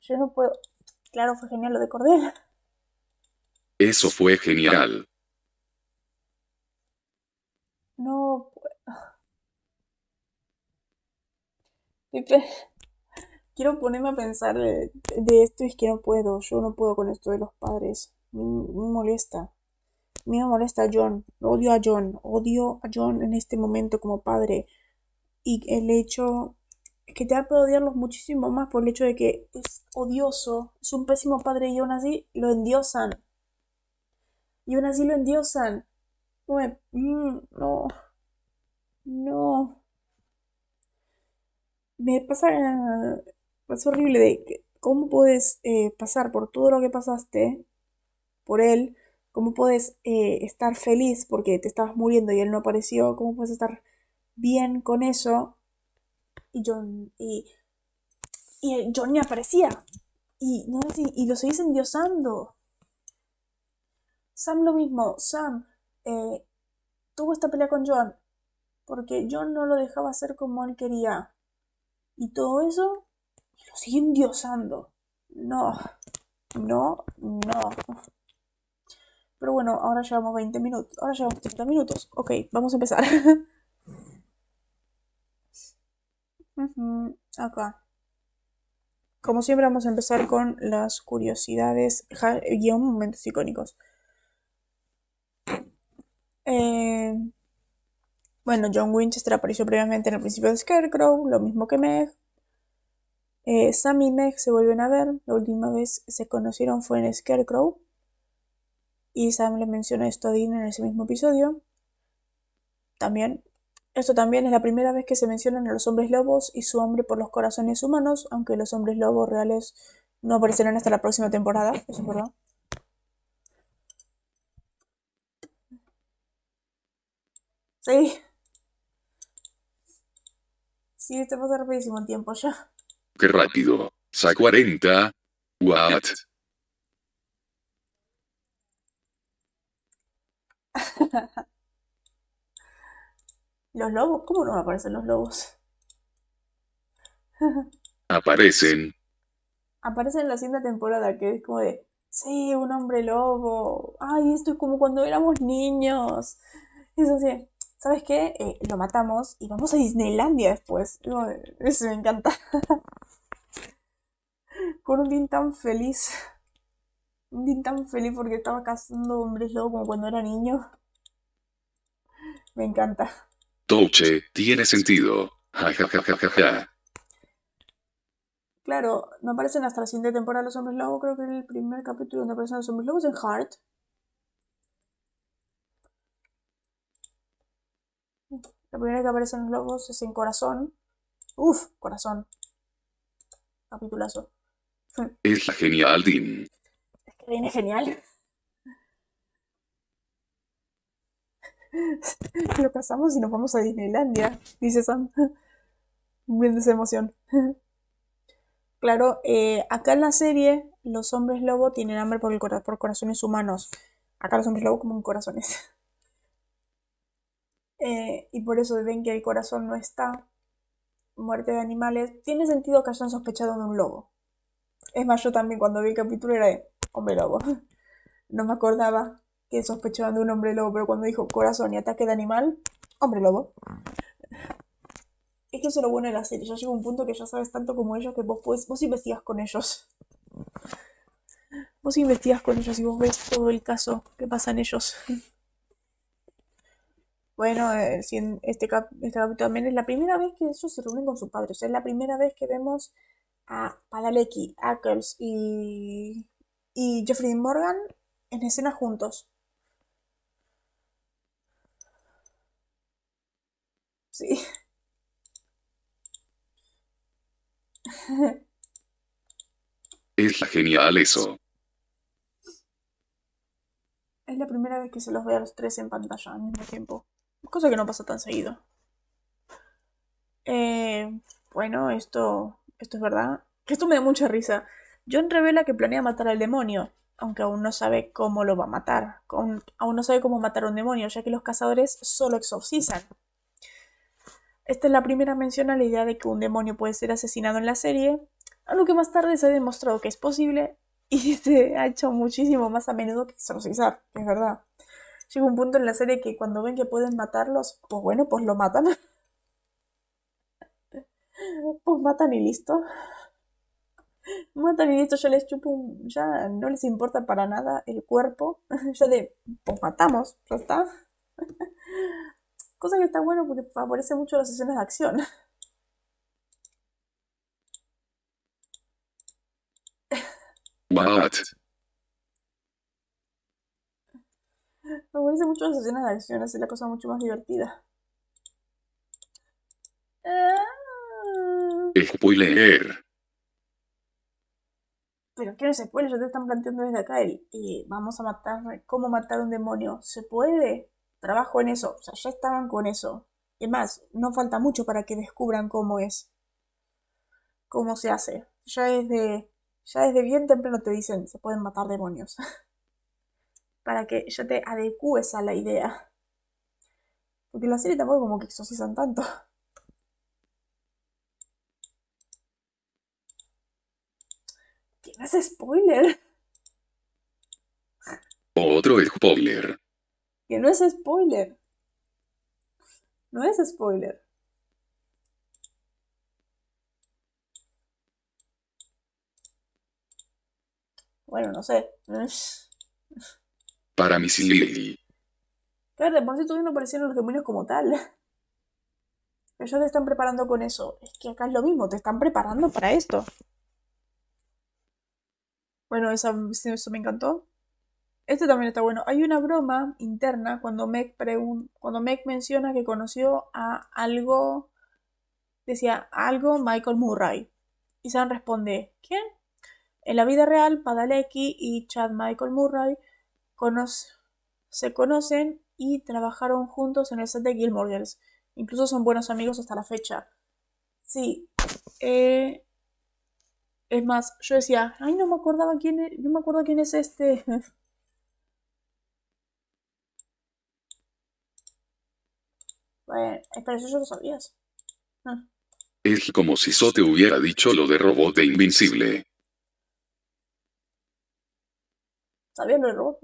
S1: Yo no puedo. Claro, fue genial lo de Cordel.
S2: Eso fue genial.
S1: No Quiero ponerme a pensar de, esto y es que no puedo. Yo no puedo con esto de los padres. Me, molesta. A mí me molesta a John. Odio a John. Odio a John en este momento como padre. Y el hecho es que te va a odiarlos muchísimo más por el hecho de que es odioso. Es un pésimo padre y aún así lo endiosan. Y aún así lo endiosan. No, mm, no. No me pasa, es horrible de cómo puedes eh, pasar por todo lo que pasaste por él, cómo puedes eh, estar feliz porque te estabas muriendo y él no apareció, cómo puedes estar bien con eso y John y, y John ni aparecía. Y, no, y, lo seguís endiosando. Sam lo mismo, Sam eh, tuvo esta pelea con John porque John no lo dejaba hacer como él quería y todo eso, lo siguen diosando. No, no, no. Pero bueno, ahora llevamos 20 minutos. Ahora llevamos 30 minutos. Ok, vamos a empezar. Acá. Como siempre vamos a empezar con las curiosidades, guion momentos icónicos. Eh, bueno, John Winchester apareció previamente en el principio de Scarecrow, lo mismo que Meg. Eh, Sam y Meg se vuelven a ver. La última vez se conocieron fue en Scarecrow. Y Sam le menciona esto a Dean en ese mismo episodio. También. Esto también es la primera vez que se mencionan a los hombres lobos y su hambre por los corazones humanos, aunque los hombres lobos reales no aparecerán hasta la próxima temporada. Eso es verdad. Sí. Sí, te pasa rapidísimo el tiempo ya.
S2: Qué rápido. Sa 40. What?
S1: ¿Los lobos? ¿Cómo no aparecen los lobos?
S2: Aparecen.
S1: Aparecen en la siguiente temporada, que es como de, sí, un hombre lobo. Ay, esto es como cuando éramos niños. Eso sí. ¿Sabes qué? Eh, lo matamos y vamos a Disneylandia después. Eso me encanta. Con un Dean tan feliz. Un Dean tan feliz porque estaba cazando hombres lobos como cuando era niño. Me encanta.
S2: Touche, tiene sentido.
S1: Claro, no aparecen hasta la siguiente temporada los hombres lobos. Creo que el primer capítulo donde aparecen los hombres lobos es en Heart. La primera que aparecen los lobos es en Corazón. Uf, Corazón. Capitulazo.
S2: Es genial, Dean.
S1: Es Que viene genial. Lo casamos y nos vamos a Disneylandia, dice Sam. Bien de emoción. Claro, eh, acá en la serie los hombres lobo tienen hambre por, el por corazones humanos. Acá los hombres lobo como corazones. Eh, y por eso ven que el corazón no está. Muerte de animales. Tiene sentido que hayan sospechado de un lobo. Es más, yo también cuando vi el capítulo era de hombre lobo. No me acordaba que sospechaban de un hombre lobo, pero cuando dijo corazón y ataque de animal, hombre lobo. Es que eso es lo bueno de la serie. Ya llega un punto que ya sabes tanto como ellos que vos, puedes, vos investigas con ellos. Vos investigas con ellos y vos ves todo el caso que pasa en ellos. Bueno, eh, este, este, capítulo también es la primera vez que ellos se reúnen con sus padres. O sea, es la primera vez que vemos a Padalecki, Ackles y, y Jeffrey Morgan en escena juntos. Sí.
S2: Es genial eso.
S1: Es la primera vez que se los ve a los tres en pantalla al mismo tiempo. Cosa que no pasa tan seguido. Eh, bueno, esto, esto es verdad. Esto me da mucha risa. John revela que planea matar al demonio, aunque aún no sabe cómo lo va a matar. aún no sabe cómo matar a un demonio, ya que los cazadores solo exorcizan. Esta es la primera mención a la idea de que un demonio puede ser asesinado en la serie, algo que más tarde se ha demostrado que es posible y se ha hecho muchísimo más a menudo que exorcizar, es verdad. Llega un punto en la serie que cuando ven que pueden matarlos, pues bueno, pues lo matan. pues matan y listo. Matan y listo, ya les chupo, ya no les importa para nada el cuerpo. ya de, pues matamos, ya está. Cosa que está bueno porque favorece mucho las sesiones de acción.
S2: What?
S1: Favorece mucho las sesiones de acción, hace la cosa mucho más divertida. Ah.
S2: Spoiler.
S1: Pero que no se puede, ya te están planteando desde acá el eh, vamos a matar, cómo matar a un demonio. ¿Se puede? trabajo en eso, o sea, ya estaban con eso. Es más, no falta mucho para que descubran cómo es, cómo se hace. Ya desde, ya desde bien temprano te dicen, se pueden matar demonios. para que ya te adecues a la idea. Porque la serie tampoco como que exorcizan tanto. ¿Qué no es spoiler?
S2: Otro spoiler
S1: que no es spoiler. No es spoiler. Bueno, no sé.
S2: Para mi Lily.
S1: Claro, de por sí todavía no aparecieron los demonios como tal. Ellos te están preparando con eso. Es que acá es lo mismo, te están preparando para esto. Bueno, eso me encantó. Este también está bueno. Hay una broma interna cuando Meg, cuando menciona que conoció a algo, decía algo Michael Murray. Y Sam responde, ¿quién? En la vida real, Padalecki y Chad Michael Murray se conocen y trabajaron juntos en el set de Gilmore Girls. Incluso son buenos amigos hasta la fecha. Sí. Eh, es más, yo decía, ay, no me acordaba quién, e-, no me acuerdo quién es este. Bueno, espera, eso ya lo sabías. Ah.
S2: Es como si So te hubiera dicho lo de robot de Invincible.
S1: ¿Sabías lo de robot?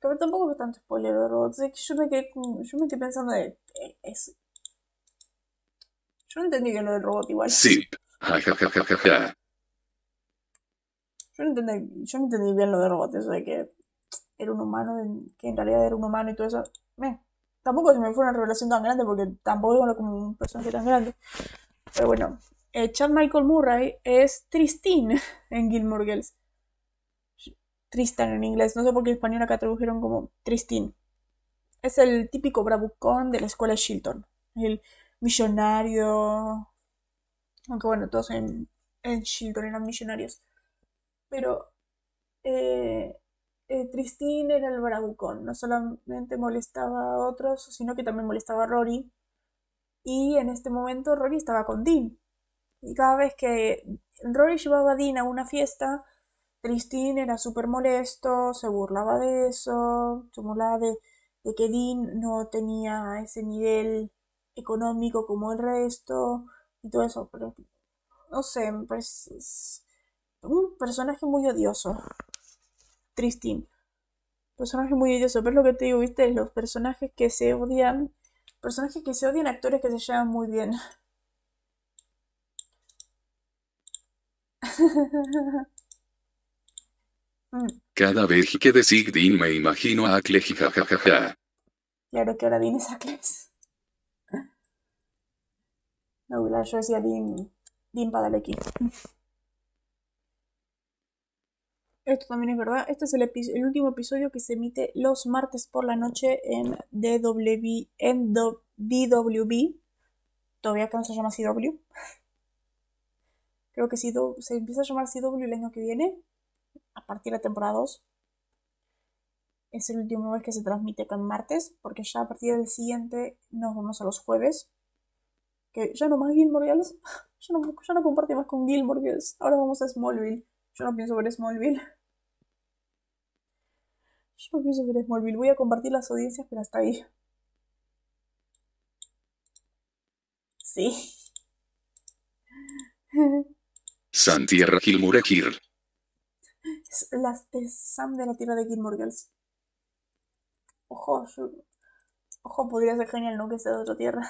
S1: Que tampoco fue tanto spoiler de robot. yo me quedé, yo me quedé pensando de... Es... Yo no entendí bien lo del robot igual.
S2: Sí.
S1: Yo no entendí, yo no entendí bien lo de robot, eso de que era un humano, que en realidad era un humano y todo eso. Me, Tampoco se me fue una revelación tan grande porque tampoco es como un personaje tan grande. Pero bueno, eh, Chad Michael Murray es Tristín en Gilmore Girls. Tristan en inglés, no sé por qué en español acá tradujeron como Tristín. Es el típico bravucón de la escuela Shilton. El millonario. Aunque bueno, todos en, en Shilton eran millonarios. Pero eh, eh, Tristín era el bravucón. No solamente molestaba a otros, sino que también molestaba a Rory. Y en este momento Rory estaba con Dean. Y cada vez que Rory llevaba a Dean a una fiesta, Tristín era súper molesto, se burlaba de eso, se burlaba de, que Dean no tenía ese nivel económico como el resto y todo eso. Pero no sé, es un personaje muy odioso. Tristín. Personaje muy odioso. Pero es lo que te digo, viste, los personajes que se odian. Personajes que se odian, actores que se llevan muy bien. Mm,
S2: Cada vez que decís Dean me imagino a Acle jajajaja.
S1: claro que ahora Dean es Ackles. No, yo decía Dean, Dean Padalecki. Esto también es verdad. Este es el, epi- el último episodio que se emite los martes por la noche en DW, en do- DWB. Todavía acá no se llama CW. Creo que CW, se empieza a llamar CW el año que viene, a partir de temporada 2. Es el último vez que se transmite en martes, porque ya a partir del siguiente nos vamos a los jueves. Que ya no más Gilmore Girls. Ya no, ya no comparte más con Gilmore Girls. Ahora vamos a Smallville. Yo no pienso ver Smallville. Yo no pienso ver Smallville. Voy a compartir las audiencias, pero hasta ahí. Sí.
S2: Santierra Gilmore Gir.
S1: Las de Sam de la Tierra de Gilmore Girls. Ojo, Ojo, podría ser genial, ¿no? Que sea de otra tierra.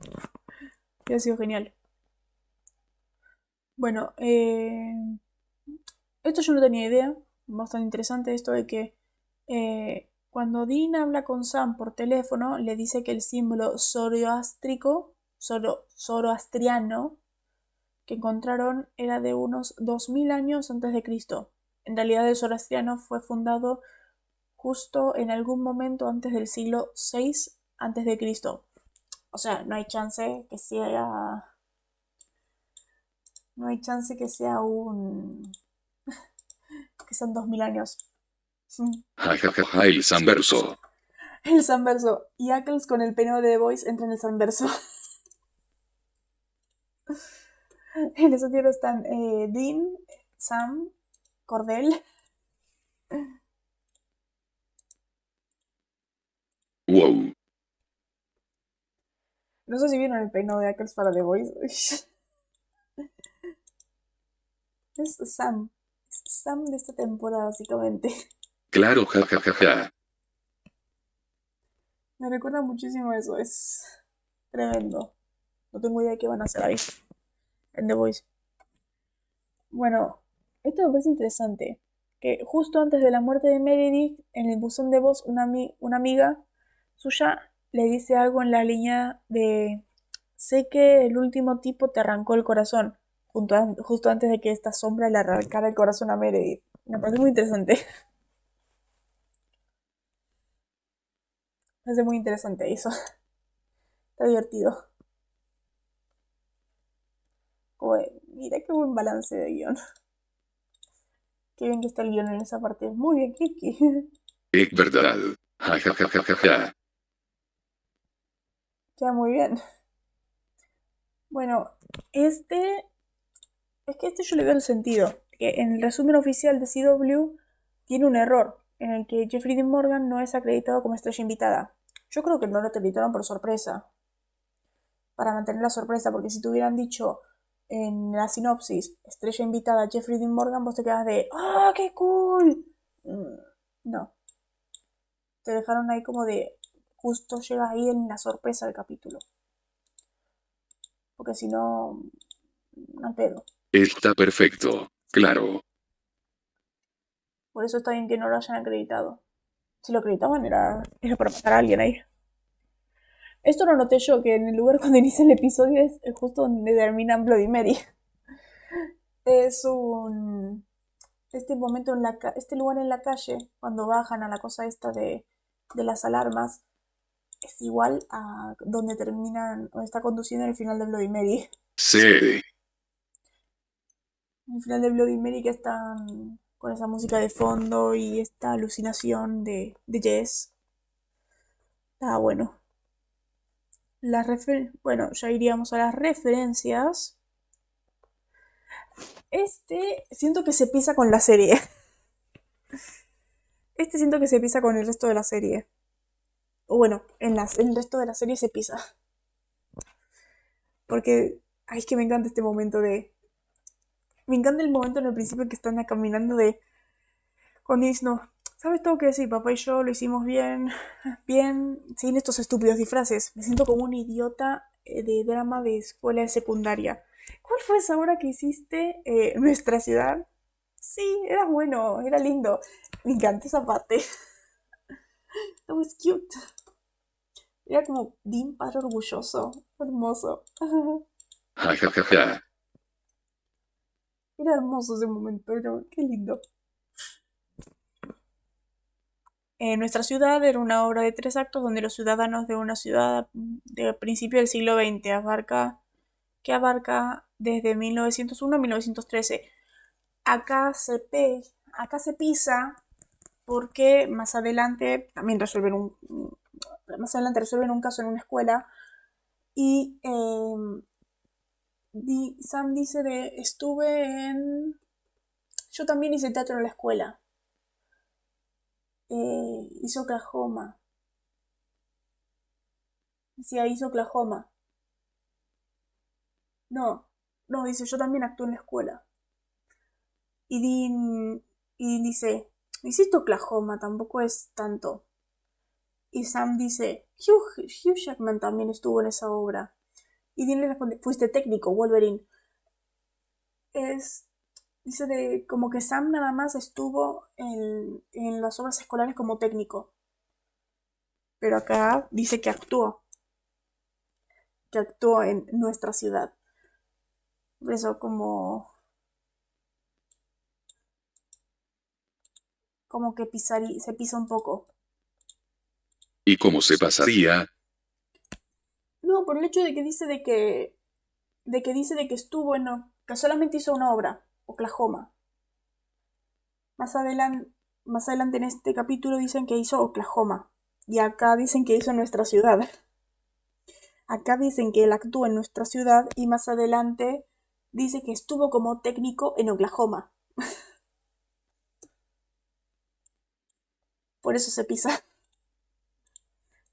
S1: Hubiera sido genial. Bueno, eh, esto yo no tenía idea. Bastante interesante esto de que eh, cuando Dean habla con Sam por teléfono, le dice que el símbolo zoroástrico, zoro- zoroastriano, que encontraron era de unos 2000 años antes de Cristo. En realidad el zoroastriano fue fundado justo en algún momento antes del siglo VI antes de Cristo. O sea, no hay chance que sea no hay chance que sea un que sean 2000 años. Mm.
S2: Jajajaja el Sanverso.
S1: El Sanverso. Y Ackles con el peinado de The Voice entra en el Sanverso. en esa tierra están eh, Dean, Sam, Cordell.
S2: Wow.
S1: No sé si vieron el peinado de Ackles para The Voice. es Sam. Es Sam de esta temporada, básicamente.
S2: Claro jajajaja.
S1: Me recuerda muchísimo a eso. Es tremendo. No tengo idea de qué van a hacer ahí. En The Voice. Bueno, esto me parece interesante. Que justo antes de la muerte de Meredith, en el buzón de voz, una, ami- una amiga suya le dice algo en la línea de sé que el último tipo te arrancó el corazón, justo antes de que esta sombra le arrancara el corazón a Meredith. Me parece muy interesante. Me parece muy interesante eso. Está divertido. Mira qué buen balance de guion. Qué bien que está el guion en esa parte. Muy bien, Kiki.
S2: Es verdad.
S1: Queda muy bien. Bueno, este. Es que este yo le veo el sentido. Que en el resumen oficial de CW tiene un error. En el que Jeffrey Dean Morgan no es acreditado como estrella invitada. Yo creo que no lo acreditaron por sorpresa. Para mantener la sorpresa, porque si te hubieran dicho en la sinopsis estrella invitada Jeffrey Dean Morgan, vos te quedas de ¡Ah, qué cool! Mm, No. Te dejaron ahí como de justo llega ahí en la sorpresa del capítulo. Porque si no, no pedo.
S2: Está perfecto. Claro.
S1: Por eso está bien que no lo hayan acreditado. Si lo acreditaban era, era para matar a alguien ahí. Esto lo noté yo, que en el lugar cuando inicia el episodio es justo donde terminan Bloody Mary. Es un... Este momento en la ca- este lugar en la calle, cuando bajan a la cosa esta de, de las alarmas, es igual a donde terminan, o está conduciendo en el final de Bloody Mary.
S2: Sí.
S1: En el final de Bloody Mary que están con esa música de fondo y esta alucinación de, de Jess. Ah, bueno. La bueno, ya iríamos a las referencias. Este siento que se pisa con la serie. Este siento que se pisa con el resto de la serie. O bueno, en, las, el resto de la serie se pisa. Porque, ay, es que me encanta este momento de... Me encanta el momento en el principio que están caminando de... Cuando dices, no, ¿sabes todo que decir? Papá y yo lo hicimos bien, bien, sin estos estúpidos disfraces. Me siento como un idiota eh, de drama de escuela de secundaria. ¿Cuál fue esa hora que hiciste en nuestra ciudad? Sí, era bueno, era lindo. Me encanta esa parte. That was cute. Era como Dean padre orgulloso. Hermoso. Era hermoso ese momento, qué lindo. En nuestra ciudad era una obra de tres actos donde los ciudadanos de una ciudad de principio del siglo XX abarca que abarca desde 1901 a 1913. Acá se, pisa porque más adelante también resuelven un, más adelante resuelven un caso en una escuela y em, Sam dice de estuve en yo también hice teatro en la escuela eh, hizo Oklahoma decía hizo Oklahoma no no dice yo también actué en la escuela y Dean, y dice Hiciste Oklahoma, tampoco es tanto. Y Sam dice, Hugh, Jackman también estuvo en esa obra. Y Dean le responde, fuiste técnico, Wolverine. Es, dice de, como que Sam nada más estuvo en, en las obras escolares como técnico. Pero acá dice que actuó. Que actuó en nuestra ciudad. Eso como como que pisaría, se pisa un poco.
S2: ¿Y cómo se pasaría?
S1: No, por el hecho de que dice de que de que dice de que estuvo en que solamente hizo una obra, Oklahoma. Más adelante, más adelante en este capítulo dicen que hizo Oklahoma y acá dicen que hizo nuestra ciudad. Acá dicen que él actúa en nuestra ciudad y más adelante dice que estuvo como técnico en Oklahoma. por eso se pisa.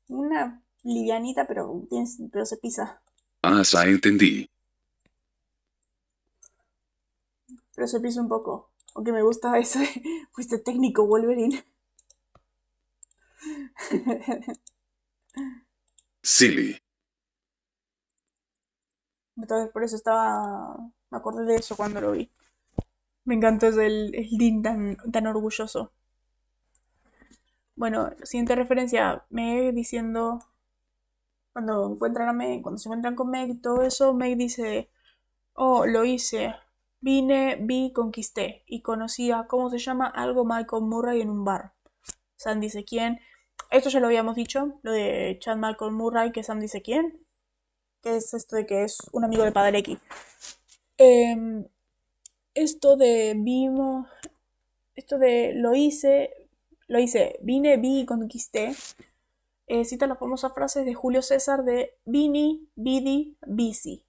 S1: Una livianita, pero, pero se pisa.
S2: Ah, ya entendí.
S1: Pero se pisa un poco. Aunque me gusta ese. Fuiste técnico, Wolverine.
S2: Silly.
S1: Entonces por eso estaba. Me acordé de eso cuando lo vi. Me encantó el, el Dean tan orgulloso. Bueno, siguiente referencia, Meg diciendo, cuando encuentran a Meg, cuando se encuentran con Meg y todo eso, Meg dice, oh, lo hice, vine, vi, conquisté y conocía, ¿cómo se llama? Algo Michael Murray en un bar. Sam dice quién. Esto ya lo habíamos dicho, lo de Chad Michael Murray, que Sam dice quién. Que es esto de que es un amigo de Padre X. Em, esto de vimos, esto de lo hice, lo hice, vine, vi y conquisté. Eh, cita las famosas frases de Julio César de Vini, Vidi, Bici.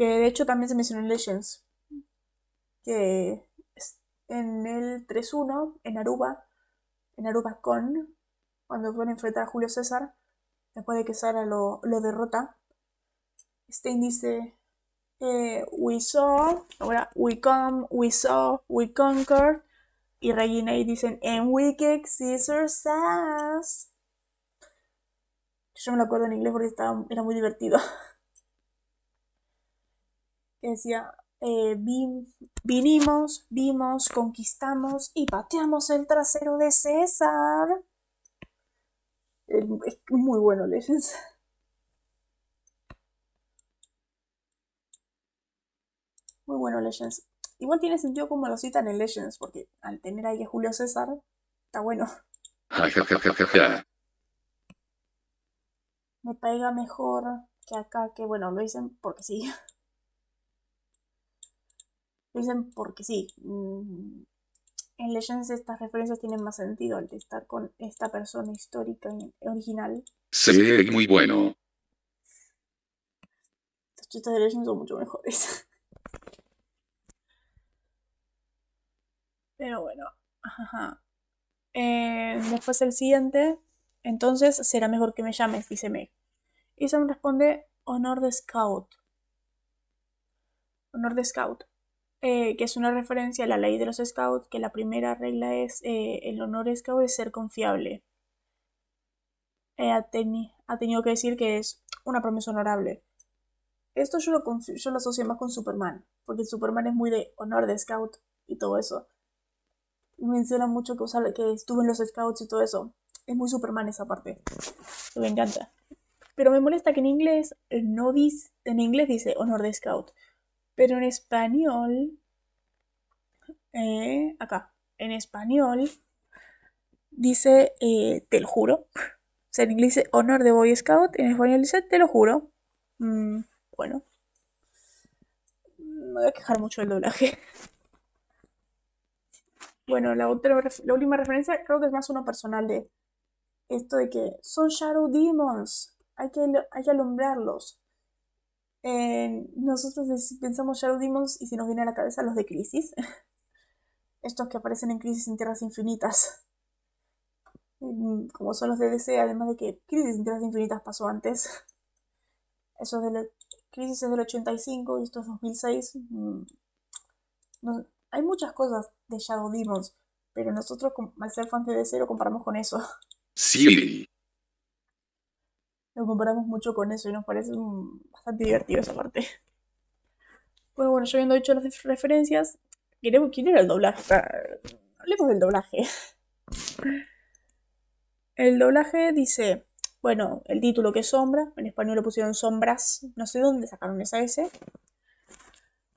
S1: Que de hecho también se mencionó en Legends. Que en el 3-1, en Aruba, en Aruba con, cuando van a enfrentar a Julio César, después de que Sara lo, derrota, Stein dice, eh, we saw, ahora, we come, we saw, we conquer, y Regina y dicen, en Wicked Scissor Sass. Yo me lo acuerdo en inglés porque estaba, era muy divertido. decía, eh, vinimos, vimos, conquistamos y pateamos el trasero de César. Es muy bueno, Legends. Muy bueno, Legends. Igual tiene sentido como lo citan en Legends, porque al tener ahí a Julio César, está bueno. Me pega mejor que acá, que bueno, lo dicen porque sí. Lo dicen porque sí. mm, En Legends estas referencias tienen más sentido al estar con esta persona histórica original.
S2: Sí, muy bueno.
S1: Los chistes de Legends son mucho mejores. Pero bueno. Ajá. Eh, después el siguiente. Entonces será mejor que me llames, dice Meg. Y Sam responde honor de scout. Honor de scout. Eh, que es una referencia a la ley de los scouts, que la primera regla es eh, el honor scout es ser confiable. Eh, ha, ha tenido que decir que es una promesa honorable. Esto yo lo, yo lo asocio más con Superman, porque Superman es muy de honor de scout y todo eso. Menciona mucho que, que estuvo en los scouts y todo eso. Es muy Superman esa parte. Me encanta. Pero me molesta que en inglés no dice, en inglés dice honor de scout. Pero en español, eh, acá, en español dice eh, te lo juro. O sea, en inglés dice honor de Boy Scout, en español dice te lo juro. Mm, bueno, me voy a quejar mucho del doblaje. Bueno, la, la última referencia creo que es más uno personal de esto de que son Shadow Demons, hay que, hay que alumbrarlos. Eh, nosotros pensamos Shadow Demons y se nos viene a la cabeza los de Crisis. Estos que aparecen en Crisis en Tierras Infinitas. Mm, Como son los de DC, además de que Crisis en Tierras Infinitas pasó antes. Eso de la Crisis es del 85 y esto es 2006. Mm, no- hay muchas cosas de Shadow Demons, pero nosotros, al ser fans de DC, lo comparamos con eso.
S2: Sí.
S1: Lo comparamos mucho con eso y nos parece bastante divertido esa parte. Bueno, bueno, yo habiendo hecho las referencias, ¿quién era el doblaje? Ah, Hablemos del doblaje. El doblaje dice, bueno, el título que es Sombra, en español le pusieron Sombras, no sé dónde sacaron esa S.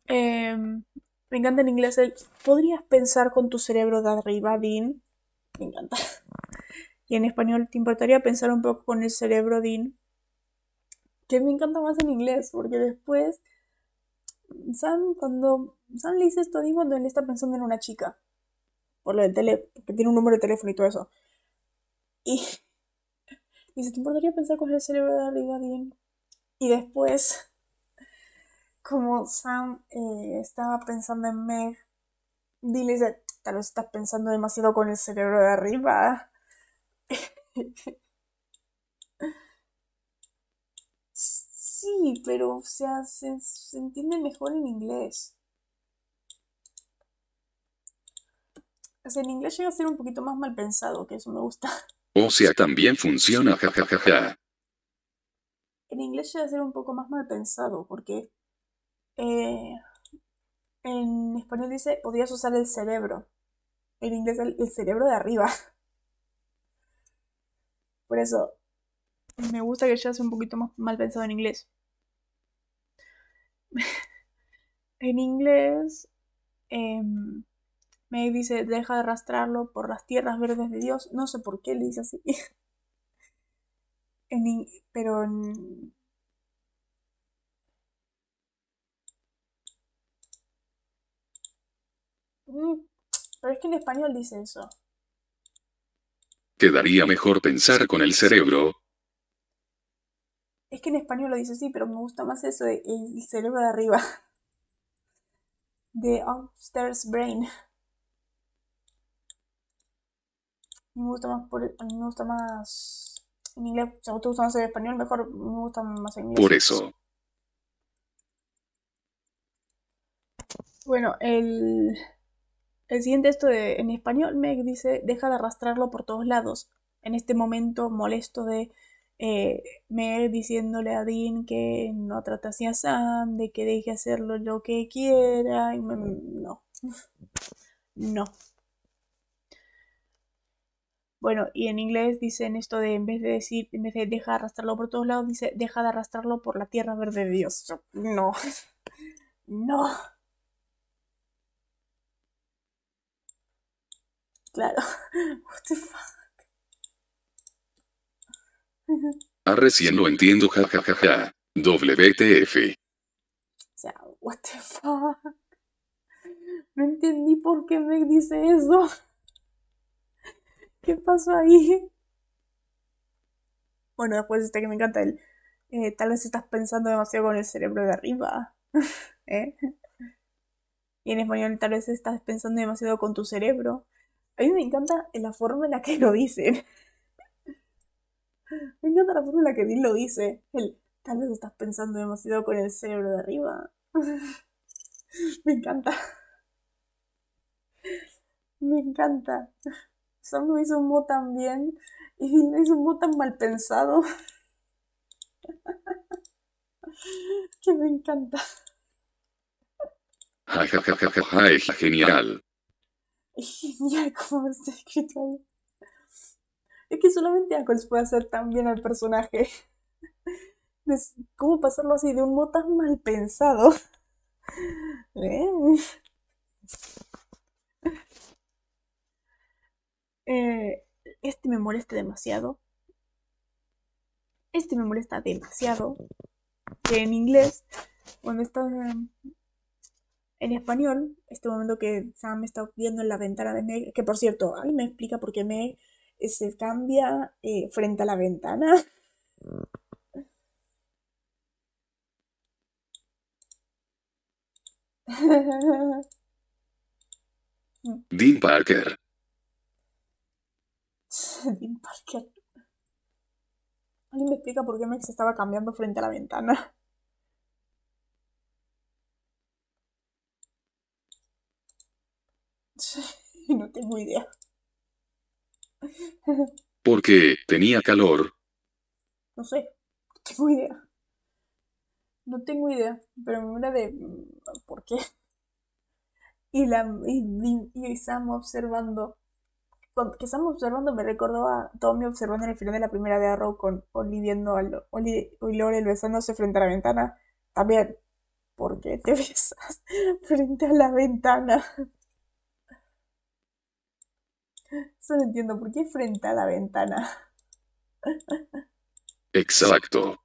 S1: Eh, me encanta en inglés el, ¿podrías pensar con tu cerebro de arriba, Dean? Me encanta. Y en español, ¿te importaría pensar un poco con el cerebro, Dean? Que me encanta más en inglés, porque después Sam, cuando Sam le dice esto a cuando él está pensando en una chica, por lo del tele, porque tiene un número de teléfono y todo eso. Y dice, ¿te importaría pensar con el cerebro de arriba, Dean? Y después, como Sam eh, estaba pensando en Meg, Dean dice, tal vez estás pensando demasiado con el cerebro de arriba. Sí, pero, o sea, se, se entiende mejor en inglés. O sea, en inglés llega a ser un poquito más mal pensado, que eso me gusta.
S2: O sea, también funciona, jajajaja.
S1: En inglés llega a ser un poco más mal pensado, porque eh, en español dice, podrías usar el cerebro. En inglés el, el cerebro de arriba. Por eso, me gusta que llega a ser un poquito más mal pensado en inglés. En inglés, me dice, deja de arrastrarlo por las tierras verdes de Dios. No sé por qué le dice así. En pero en, mm, pero es que en español dice eso.
S2: Quedaría mejor pensar con el cerebro.
S1: Es que en español lo dice así, pero me gusta más eso de el cerebro de arriba. De upstairs brain. Me gusta más por, a mí me gusta más en inglés. Si te gusta más en español, mejor me gusta más en inglés.
S2: Por eso.
S1: Bueno, el, el siguiente esto de, en español Meg dice, deja de arrastrarlo por todos lados. En este momento molesto de eh, Meg diciéndole a Dean que no trate así a Sam, de que deje hacerlo lo que quiera. Y me- no. No. Bueno, y en inglés dicen esto de, en vez de decir, en vez de deja de arrastrarlo por todos lados, dice, deja de arrastrarlo por la tierra verde de Dios. Yo, no. No. Claro. What the fuck.
S2: Ah, recién lo entiendo, jajajaja. WTF.
S1: O sea, what the fuck. No entendí por qué Meg dice eso. ¿Qué pasó ahí? Bueno, después este que me encanta el... Eh, tal vez estás pensando demasiado con el cerebro de arriba. ¿Eh? Y en español tal vez estás pensando demasiado con tu cerebro. A mí me encanta la forma en la que lo dicen. me encanta la forma en la que Dean lo dice. El, tal vez estás pensando demasiado con el cerebro de arriba. me encanta. Me encanta. Sam lo hizo un mo tan bien y Dean lo hizo un mo tan mal pensado. que me encanta.
S2: Ja, ja, ja, ja, ja, es genial.
S1: Es genial como está escrito ahí. Es que solamente Ackles puede hacer tan bien al personaje. ¿Cómo pasarlo así de un modo tan mal pensado? ¿Eh? Eh, este me molesta demasiado. Este me molesta demasiado. Que en inglés, cuando está en español, este momento que Sam está viendo en la ventana de Meg, que por cierto, alguien me explica por qué Meg eh, se cambia eh, frente a la ventana.
S2: Dean Parker.
S1: Dean Parker. Alguien me explica por qué Meg se estaba cambiando frente a la ventana. No tengo idea.
S2: Porque tenía calor.
S1: No sé, no tengo idea. No tengo idea, pero me muero de mm, por qué. Y, la, y, y Sam observando. que Sam observando me recordó a Tommy observando en el final de la primera de Arrow con Oli viendo a Oli y Laurel besándose frente a la ventana. También, ¿por qué te besas frente a la ventana? Solo entiendo, ¿por qué frente a la ventana?
S2: Exacto.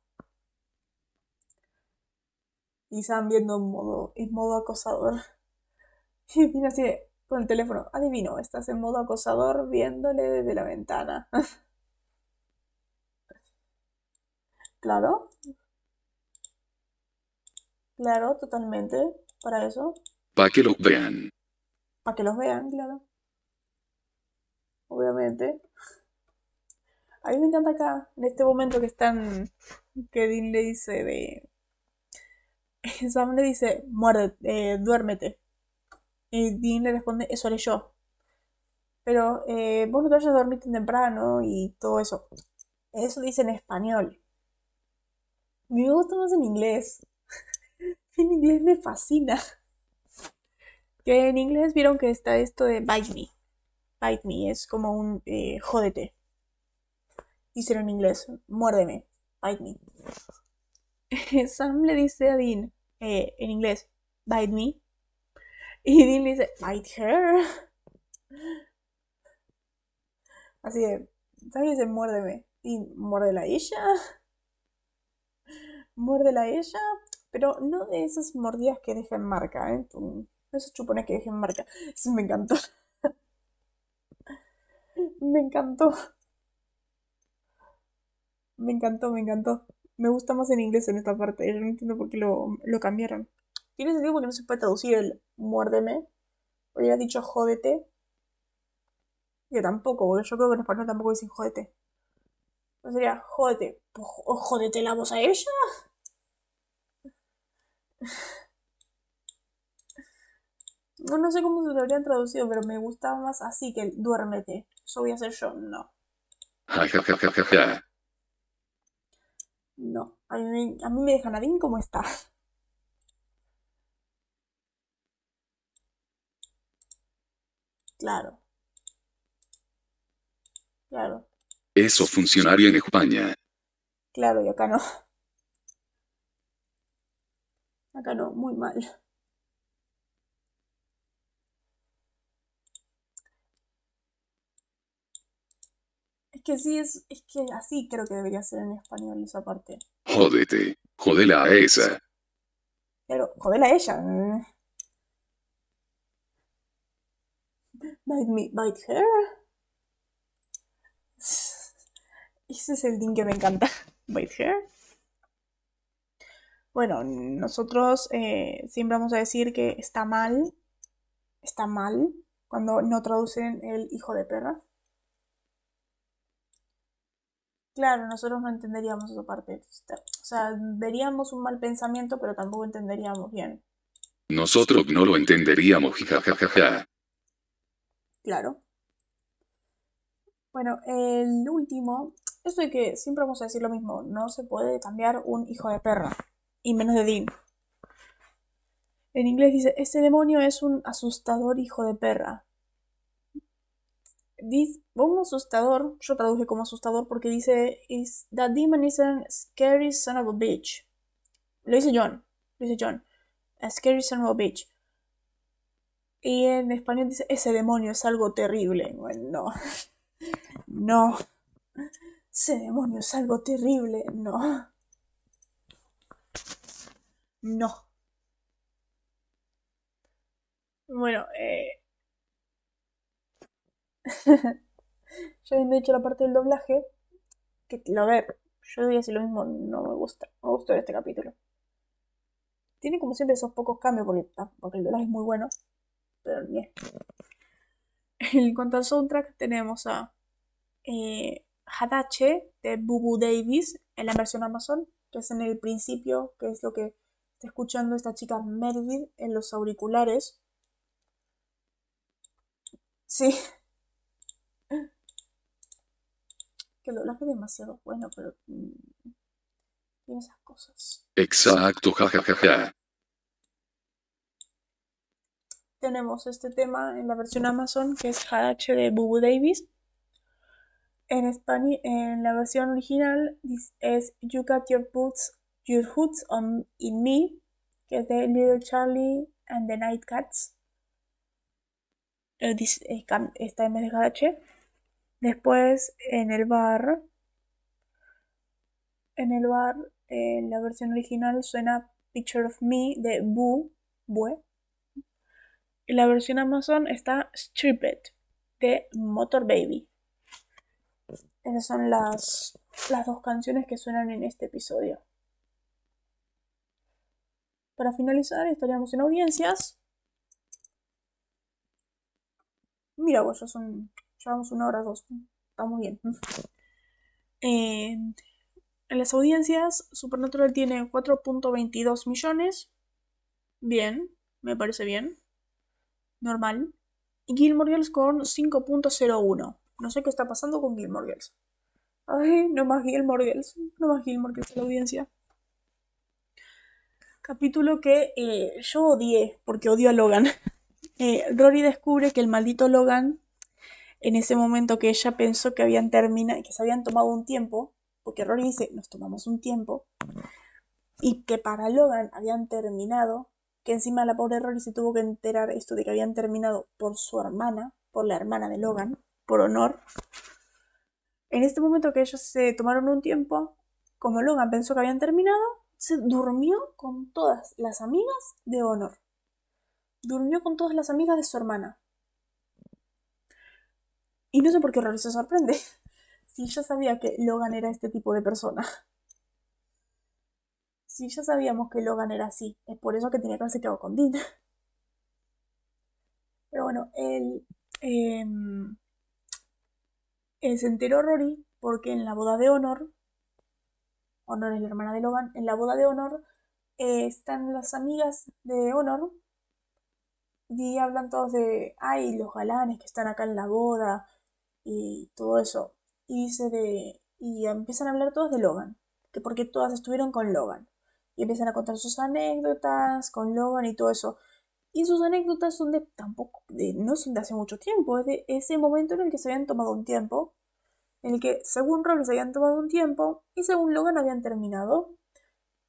S1: Y Sam viendo en modo, en modo acosador. Y viene así con el teléfono. Adivino, estás en modo acosador viéndole desde la ventana. Claro. Claro, totalmente. Para eso.
S2: Para que lo vean.
S1: Para que los vean, claro. Obviamente. A mí me encanta acá, en este momento que están. Que Dean le dice de. Sam le dice, muerde, eh, duérmete. Y Dean le responde, eso haré yo. Pero eh, vos no te vayas a dormir temprano y todo eso. Eso dice en español. Me gusta más en inglés. En inglés me fascina. Que en inglés vieron que está esto de bite me. Bite me es como un eh, jódete. Dicen en inglés, muérdeme, bite me. Sam le dice a Dean eh, en inglés, bite me. Y Dean le dice, bite her. Así de, Sam le dice, muérdeme. Y muérdela a ella. Muérdela a ella. Pero no de esas mordidas que dejen marca, ¿eh? Esos chupones que dejen marca. Eso me encantó. Me encantó. Me encantó, me encantó. Me gusta más en inglés en esta parte. Yo no entiendo por qué lo, lo cambiaron. Tiene sentido porque no se puede traducir el muérdeme. Hubiera dicho jódete. Yo tampoco, porque yo creo que en español tampoco dicen jódete. No sería jódete. Pues, jo- jódete la voz a ella. No, no sé cómo se lo habrían traducido, pero me gustaba más así que el duérmete. Eso voy a hacer yo. No,
S2: ja.
S1: no. A mí, me- a mí me dejan a Dean como está. Claro, claro,
S2: Eso funcionaría en España.
S1: claro, y acá no. Acá no, muy mal. Que sí, es, es que así creo que debería ser en español esa parte.
S2: Jódete. Jodela a esa.
S1: Pero, jodela a ella. Bite me, bite her. Ese es el ding que me encanta. Bite her. Bueno, nosotros eh, siempre vamos a decir que está mal. Está mal cuando no traducen el hijo de perra. Claro, nosotros no entenderíamos esa parte. O sea, veríamos un mal pensamiento, pero tampoco entenderíamos bien.
S2: Nosotros no lo entenderíamos, jajajaja.
S1: Claro. Bueno, el último, esto de que siempre vamos a decir lo mismo, no se puede cambiar un hijo de perra, y menos de Dean. En inglés dice, este demonio es un asustador hijo de perra. Dice, un asustador, yo traduje como asustador porque dice, is, that demon is a scary son of a bitch. Lo dice John, lo dice John. A scary son of a bitch. Y en español dice, ese demonio es algo terrible. Bueno, no. No. Ese demonio es algo terrible. No. No. Bueno, eh... ya habiendo hecho la parte del doblaje, que, a ver, yo voy decir lo mismo, no me gusta, no me gustó este capítulo. Tiene como siempre esos pocos cambios porque, el doblaje es muy bueno pero bien. En cuanto al soundtrack, tenemos a eh, Hadache de Bubu Davis en la versión Amazon, que es en el principio, que es lo que está escuchando esta chica Meredith en los auriculares. Sí. Que el doblaje es demasiado bueno, pero mm, tiene esas cosas.
S2: Exacto, jajajaja
S1: tenemos este tema en la versión Amazon que es Hadache de Bubu Davis. En español, en la versión original es You Got Your Boots, Your Hoods on in Me, que es de Little Charlie and the Night Cats. Eh, está en vez de. Después en el bar, en el bar, en la versión original suena Picture of Me de Boo, Bue. La versión Amazon está Stripped de Motor Baby. Esas son las, las dos canciones que suenan en este episodio. Para finalizar, estaríamos en audiencias. Mira, vos, son. Llevamos una hora dos. Estamos bien. en las audiencias, Supernatural tiene 4.22 millones. Bien, me parece bien normal. Y Gilmore Girls con 5.01. No sé qué está pasando con Gilmore Girls. Ay, no más Gilmore Girls. No más Gilmore Girls la audiencia. Capítulo que eh, yo odié, porque odio a Logan. Eh, Rory descubre que el maldito Logan, en ese momento que ella pensó que habían terminado, que se habían tomado un tiempo, porque Rory dice, nos tomamos un tiempo, y que para Logan habían terminado, que encima la pobre Rory se tuvo que enterar esto de que habían terminado por su hermana, por la hermana de Logan, por honor. En este momento que ellos se tomaron un tiempo, como Logan pensó que habían terminado, se durmió con todas las amigas de honor. Durmió con todas las amigas de su hermana. Y no sé por qué Rory se sorprende. Si ya sabía que Logan era este tipo de persona si ya sabíamos que Logan era así, es por eso que tenía que haberse quedado con Dean. Pero bueno, él, em, él se enteró Rory porque en la boda de Honor, Honor es la hermana de Logan, en la boda de Honor eh, están las amigas de Honor y hablan todos de, ay, los galanes que están acá en la boda y todo eso. Y dice de, y empiezan a hablar todos de Logan, que porque todas estuvieron con Logan y empiezan a contar sus anécdotas con Logan y todo eso. Y sus anécdotas son de tampoco, de, no son de hace mucho tiempo, es de ese momento en el que se habían tomado un tiempo, en el que según Rory se habían tomado un tiempo y según Logan habían terminado.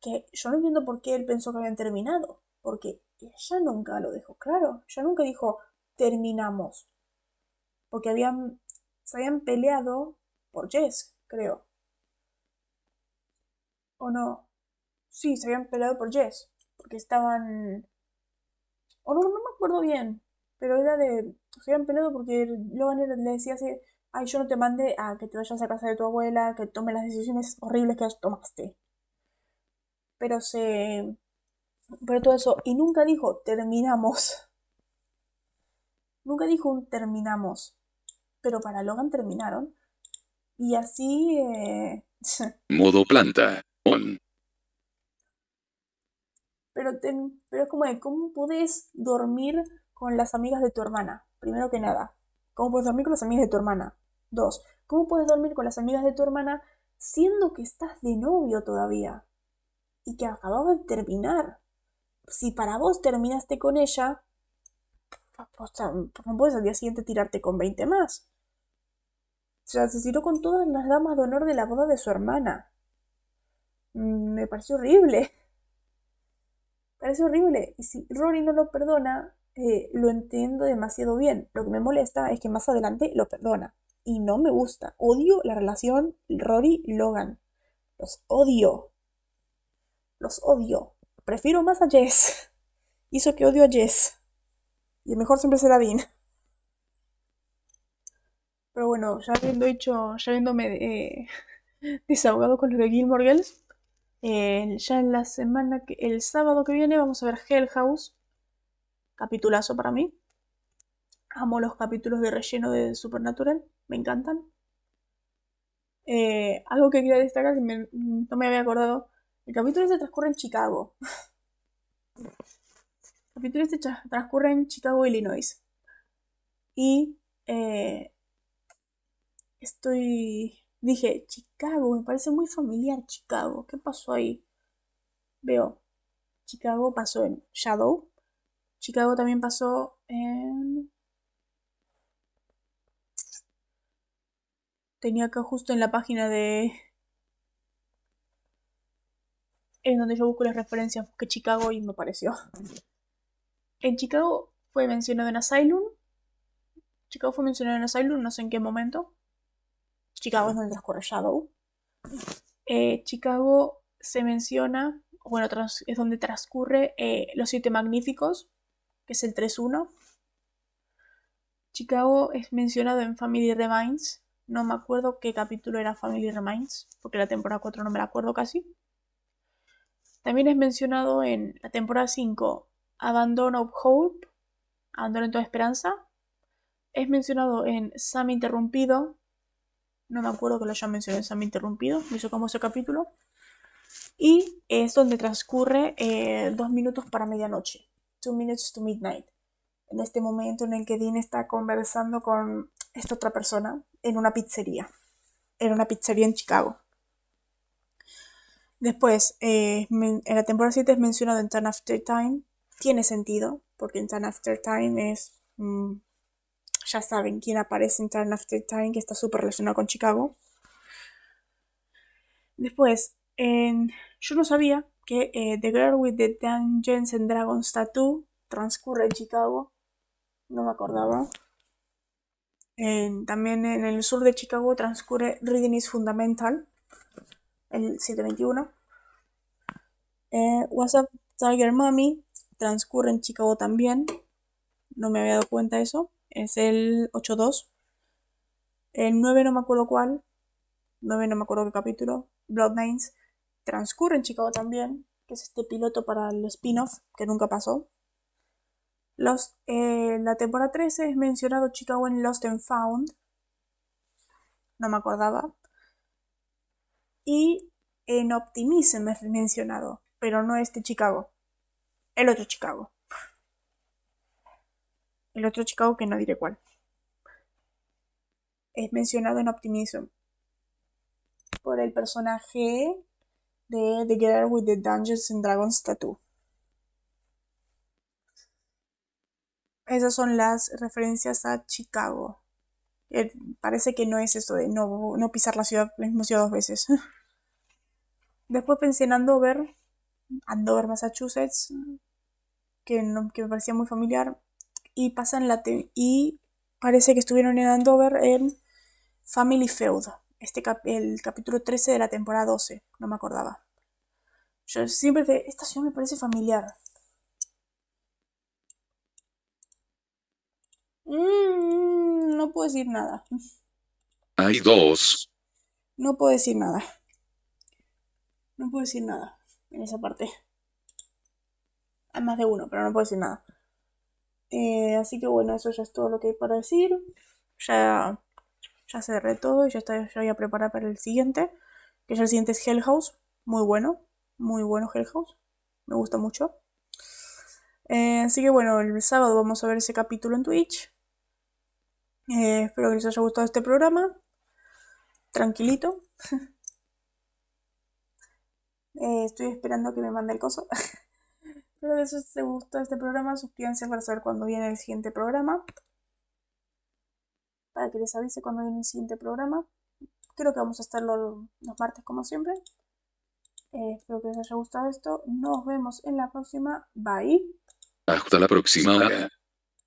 S1: Que yo no entiendo por qué él pensó que habían terminado, porque ella nunca lo dejó claro, ella nunca dijo terminamos, porque habían, se habían peleado por Jess, creo. ¿O no? Sí, se habían peleado por Jess. Porque estaban. O no, no me acuerdo bien. Pero era de. Se habían peleado porque Logan le decía así: Ay, yo no te mandé a que te vayas a casa de tu abuela, que tome las decisiones horribles que tomaste. Pero se. Pero todo eso. Y nunca dijo: Terminamos. Nunca dijo un terminamos. Pero para Logan terminaron. Y así. Eh...
S2: Modo planta. On.
S1: Pero, pero es como de, ¿cómo puedes dormir con las amigas de tu hermana? Primero que nada. ¿Cómo puedes dormir con las amigas de tu hermana? Dos. ¿Cómo puedes dormir con las amigas de tu hermana siendo que estás de novio todavía? Y que acababas de terminar. Si para vos terminaste con ella, no puedes al día siguiente tirarte con 20 más. O sea, se tiró con todas las damas de honor de la boda de su hermana. Mm, me pareció horrible. Parece horrible. Y si Rory no lo perdona, eh, lo entiendo demasiado bien. Lo que me molesta es que más adelante lo perdona. Y no me gusta. Odio la relación Rory-Logan. Los odio. Los odio. Prefiero más a Jess. Hizo que odio a Jess. Y mejor siempre será Dean. Pero bueno, ya habiendo hecho, ya habiéndome eh, desahogado con lo de Gilmore Girls, ya en la semana que, el sábado que viene vamos a ver Hell House. Capitulazo para mí. Amo los capítulos de relleno de Supernatural, me encantan. Eh, algo que quería destacar, que no me había acordado, el capítulo este transcurre en Chicago. capítulo este transcurre en Chicago, Illinois. Y eh, estoy Dije, Chicago, me parece muy familiar Chicago. ¿Qué pasó ahí? Veo, Chicago pasó en Shadow. Chicago también pasó en... Tenía acá justo en la página de... En donde yo busco las referencias, busqué Chicago y me pareció. En Chicago fue mencionado en Asylum. Chicago fue mencionado en Asylum, no sé en qué momento. Chicago es donde transcurre Shadow. Eh, Chicago se menciona, bueno, es donde transcurre eh, Los Siete Magníficos, que es el 3-1. Chicago es mencionado en Family Remains. No me acuerdo qué capítulo era Family Remains, porque la temporada 4 no me la acuerdo casi. También es mencionado en la temporada 5 Abandon of Hope, Abandono en toda esperanza. Es mencionado en Sam Interrumpido, no me acuerdo que lo haya mencionado en Interrumpido, me hizo como ese capítulo. Y es donde transcurre eh, dos minutos para medianoche, two minutes to midnight. En este momento en el que Dean está conversando con esta otra persona en una pizzería. En una pizzería en Chicago. Después, eh, en la temporada 7 es mencionado en Time After Time. Tiene sentido, porque en Time After Time es mm, ya saben quién aparece en Turn After Time, que está súper relacionado con Chicago. Después, yo no sabía que eh, The Girl with the Dungeons and Dragons Tattoo transcurre en Chicago. No me acordaba. también en el sur de Chicago transcurre Reading is Fundamental, el 721. Eh, What's Up Tiger Mommy transcurre en Chicago también. No me había dado cuenta eso es el 8-2. El 9 no me acuerdo cuál. 9 no me acuerdo qué capítulo. Bloodlines. Transcurre en Chicago también. Que es este piloto para el spin-off que nunca pasó. Los, eh, la temporada 13 es mencionado Chicago en Lost and Found. No me acordaba. Y en Optimism es mencionado. Pero no este Chicago. El otro Chicago el otro Chicago que no diré cuál. Es mencionado en Optimism por el personaje de The Girl with the Dungeons and Dragons Tattoo. Esas son las referencias a Chicago. Eh, parece que no es eso de no, no pisar la ciudad, la misma ciudad dos veces. Después pensé en Andover, Andover, Massachusetts, que, que me parecía muy familiar y pasan la y parece que estuvieron en Andover en Family Feud, este el capítulo 13 de la temporada 12, no me acordaba. Yo siempre de esta ciudad me parece familiar. no puedo decir nada.
S2: Hay dos.
S1: No puedo decir nada. No puedo decir nada en esa parte. Hay más de uno, pero no puedo decir nada. Eh, así que bueno, eso ya es todo lo que hay para decir. Ya, ya cerré todo y ya, está, ya voy a preparar para el siguiente. Que ya el siguiente es Hell House. Muy bueno. Muy bueno Hell House. Me gusta mucho. Eh, así que bueno, el sábado vamos a ver ese capítulo en Twitch. Eh, espero que les haya gustado este programa. Tranquilito. Estoy esperando que me mande el coso. Espero que les haya gustado este programa. Suscríbanse para saber cuándo viene el siguiente programa. Para que les avise cuándo viene el siguiente programa. Creo que vamos a los, los martes como siempre. Eh, espero que les haya gustado esto. Nos vemos en la próxima. Bye.
S2: Hasta la próxima.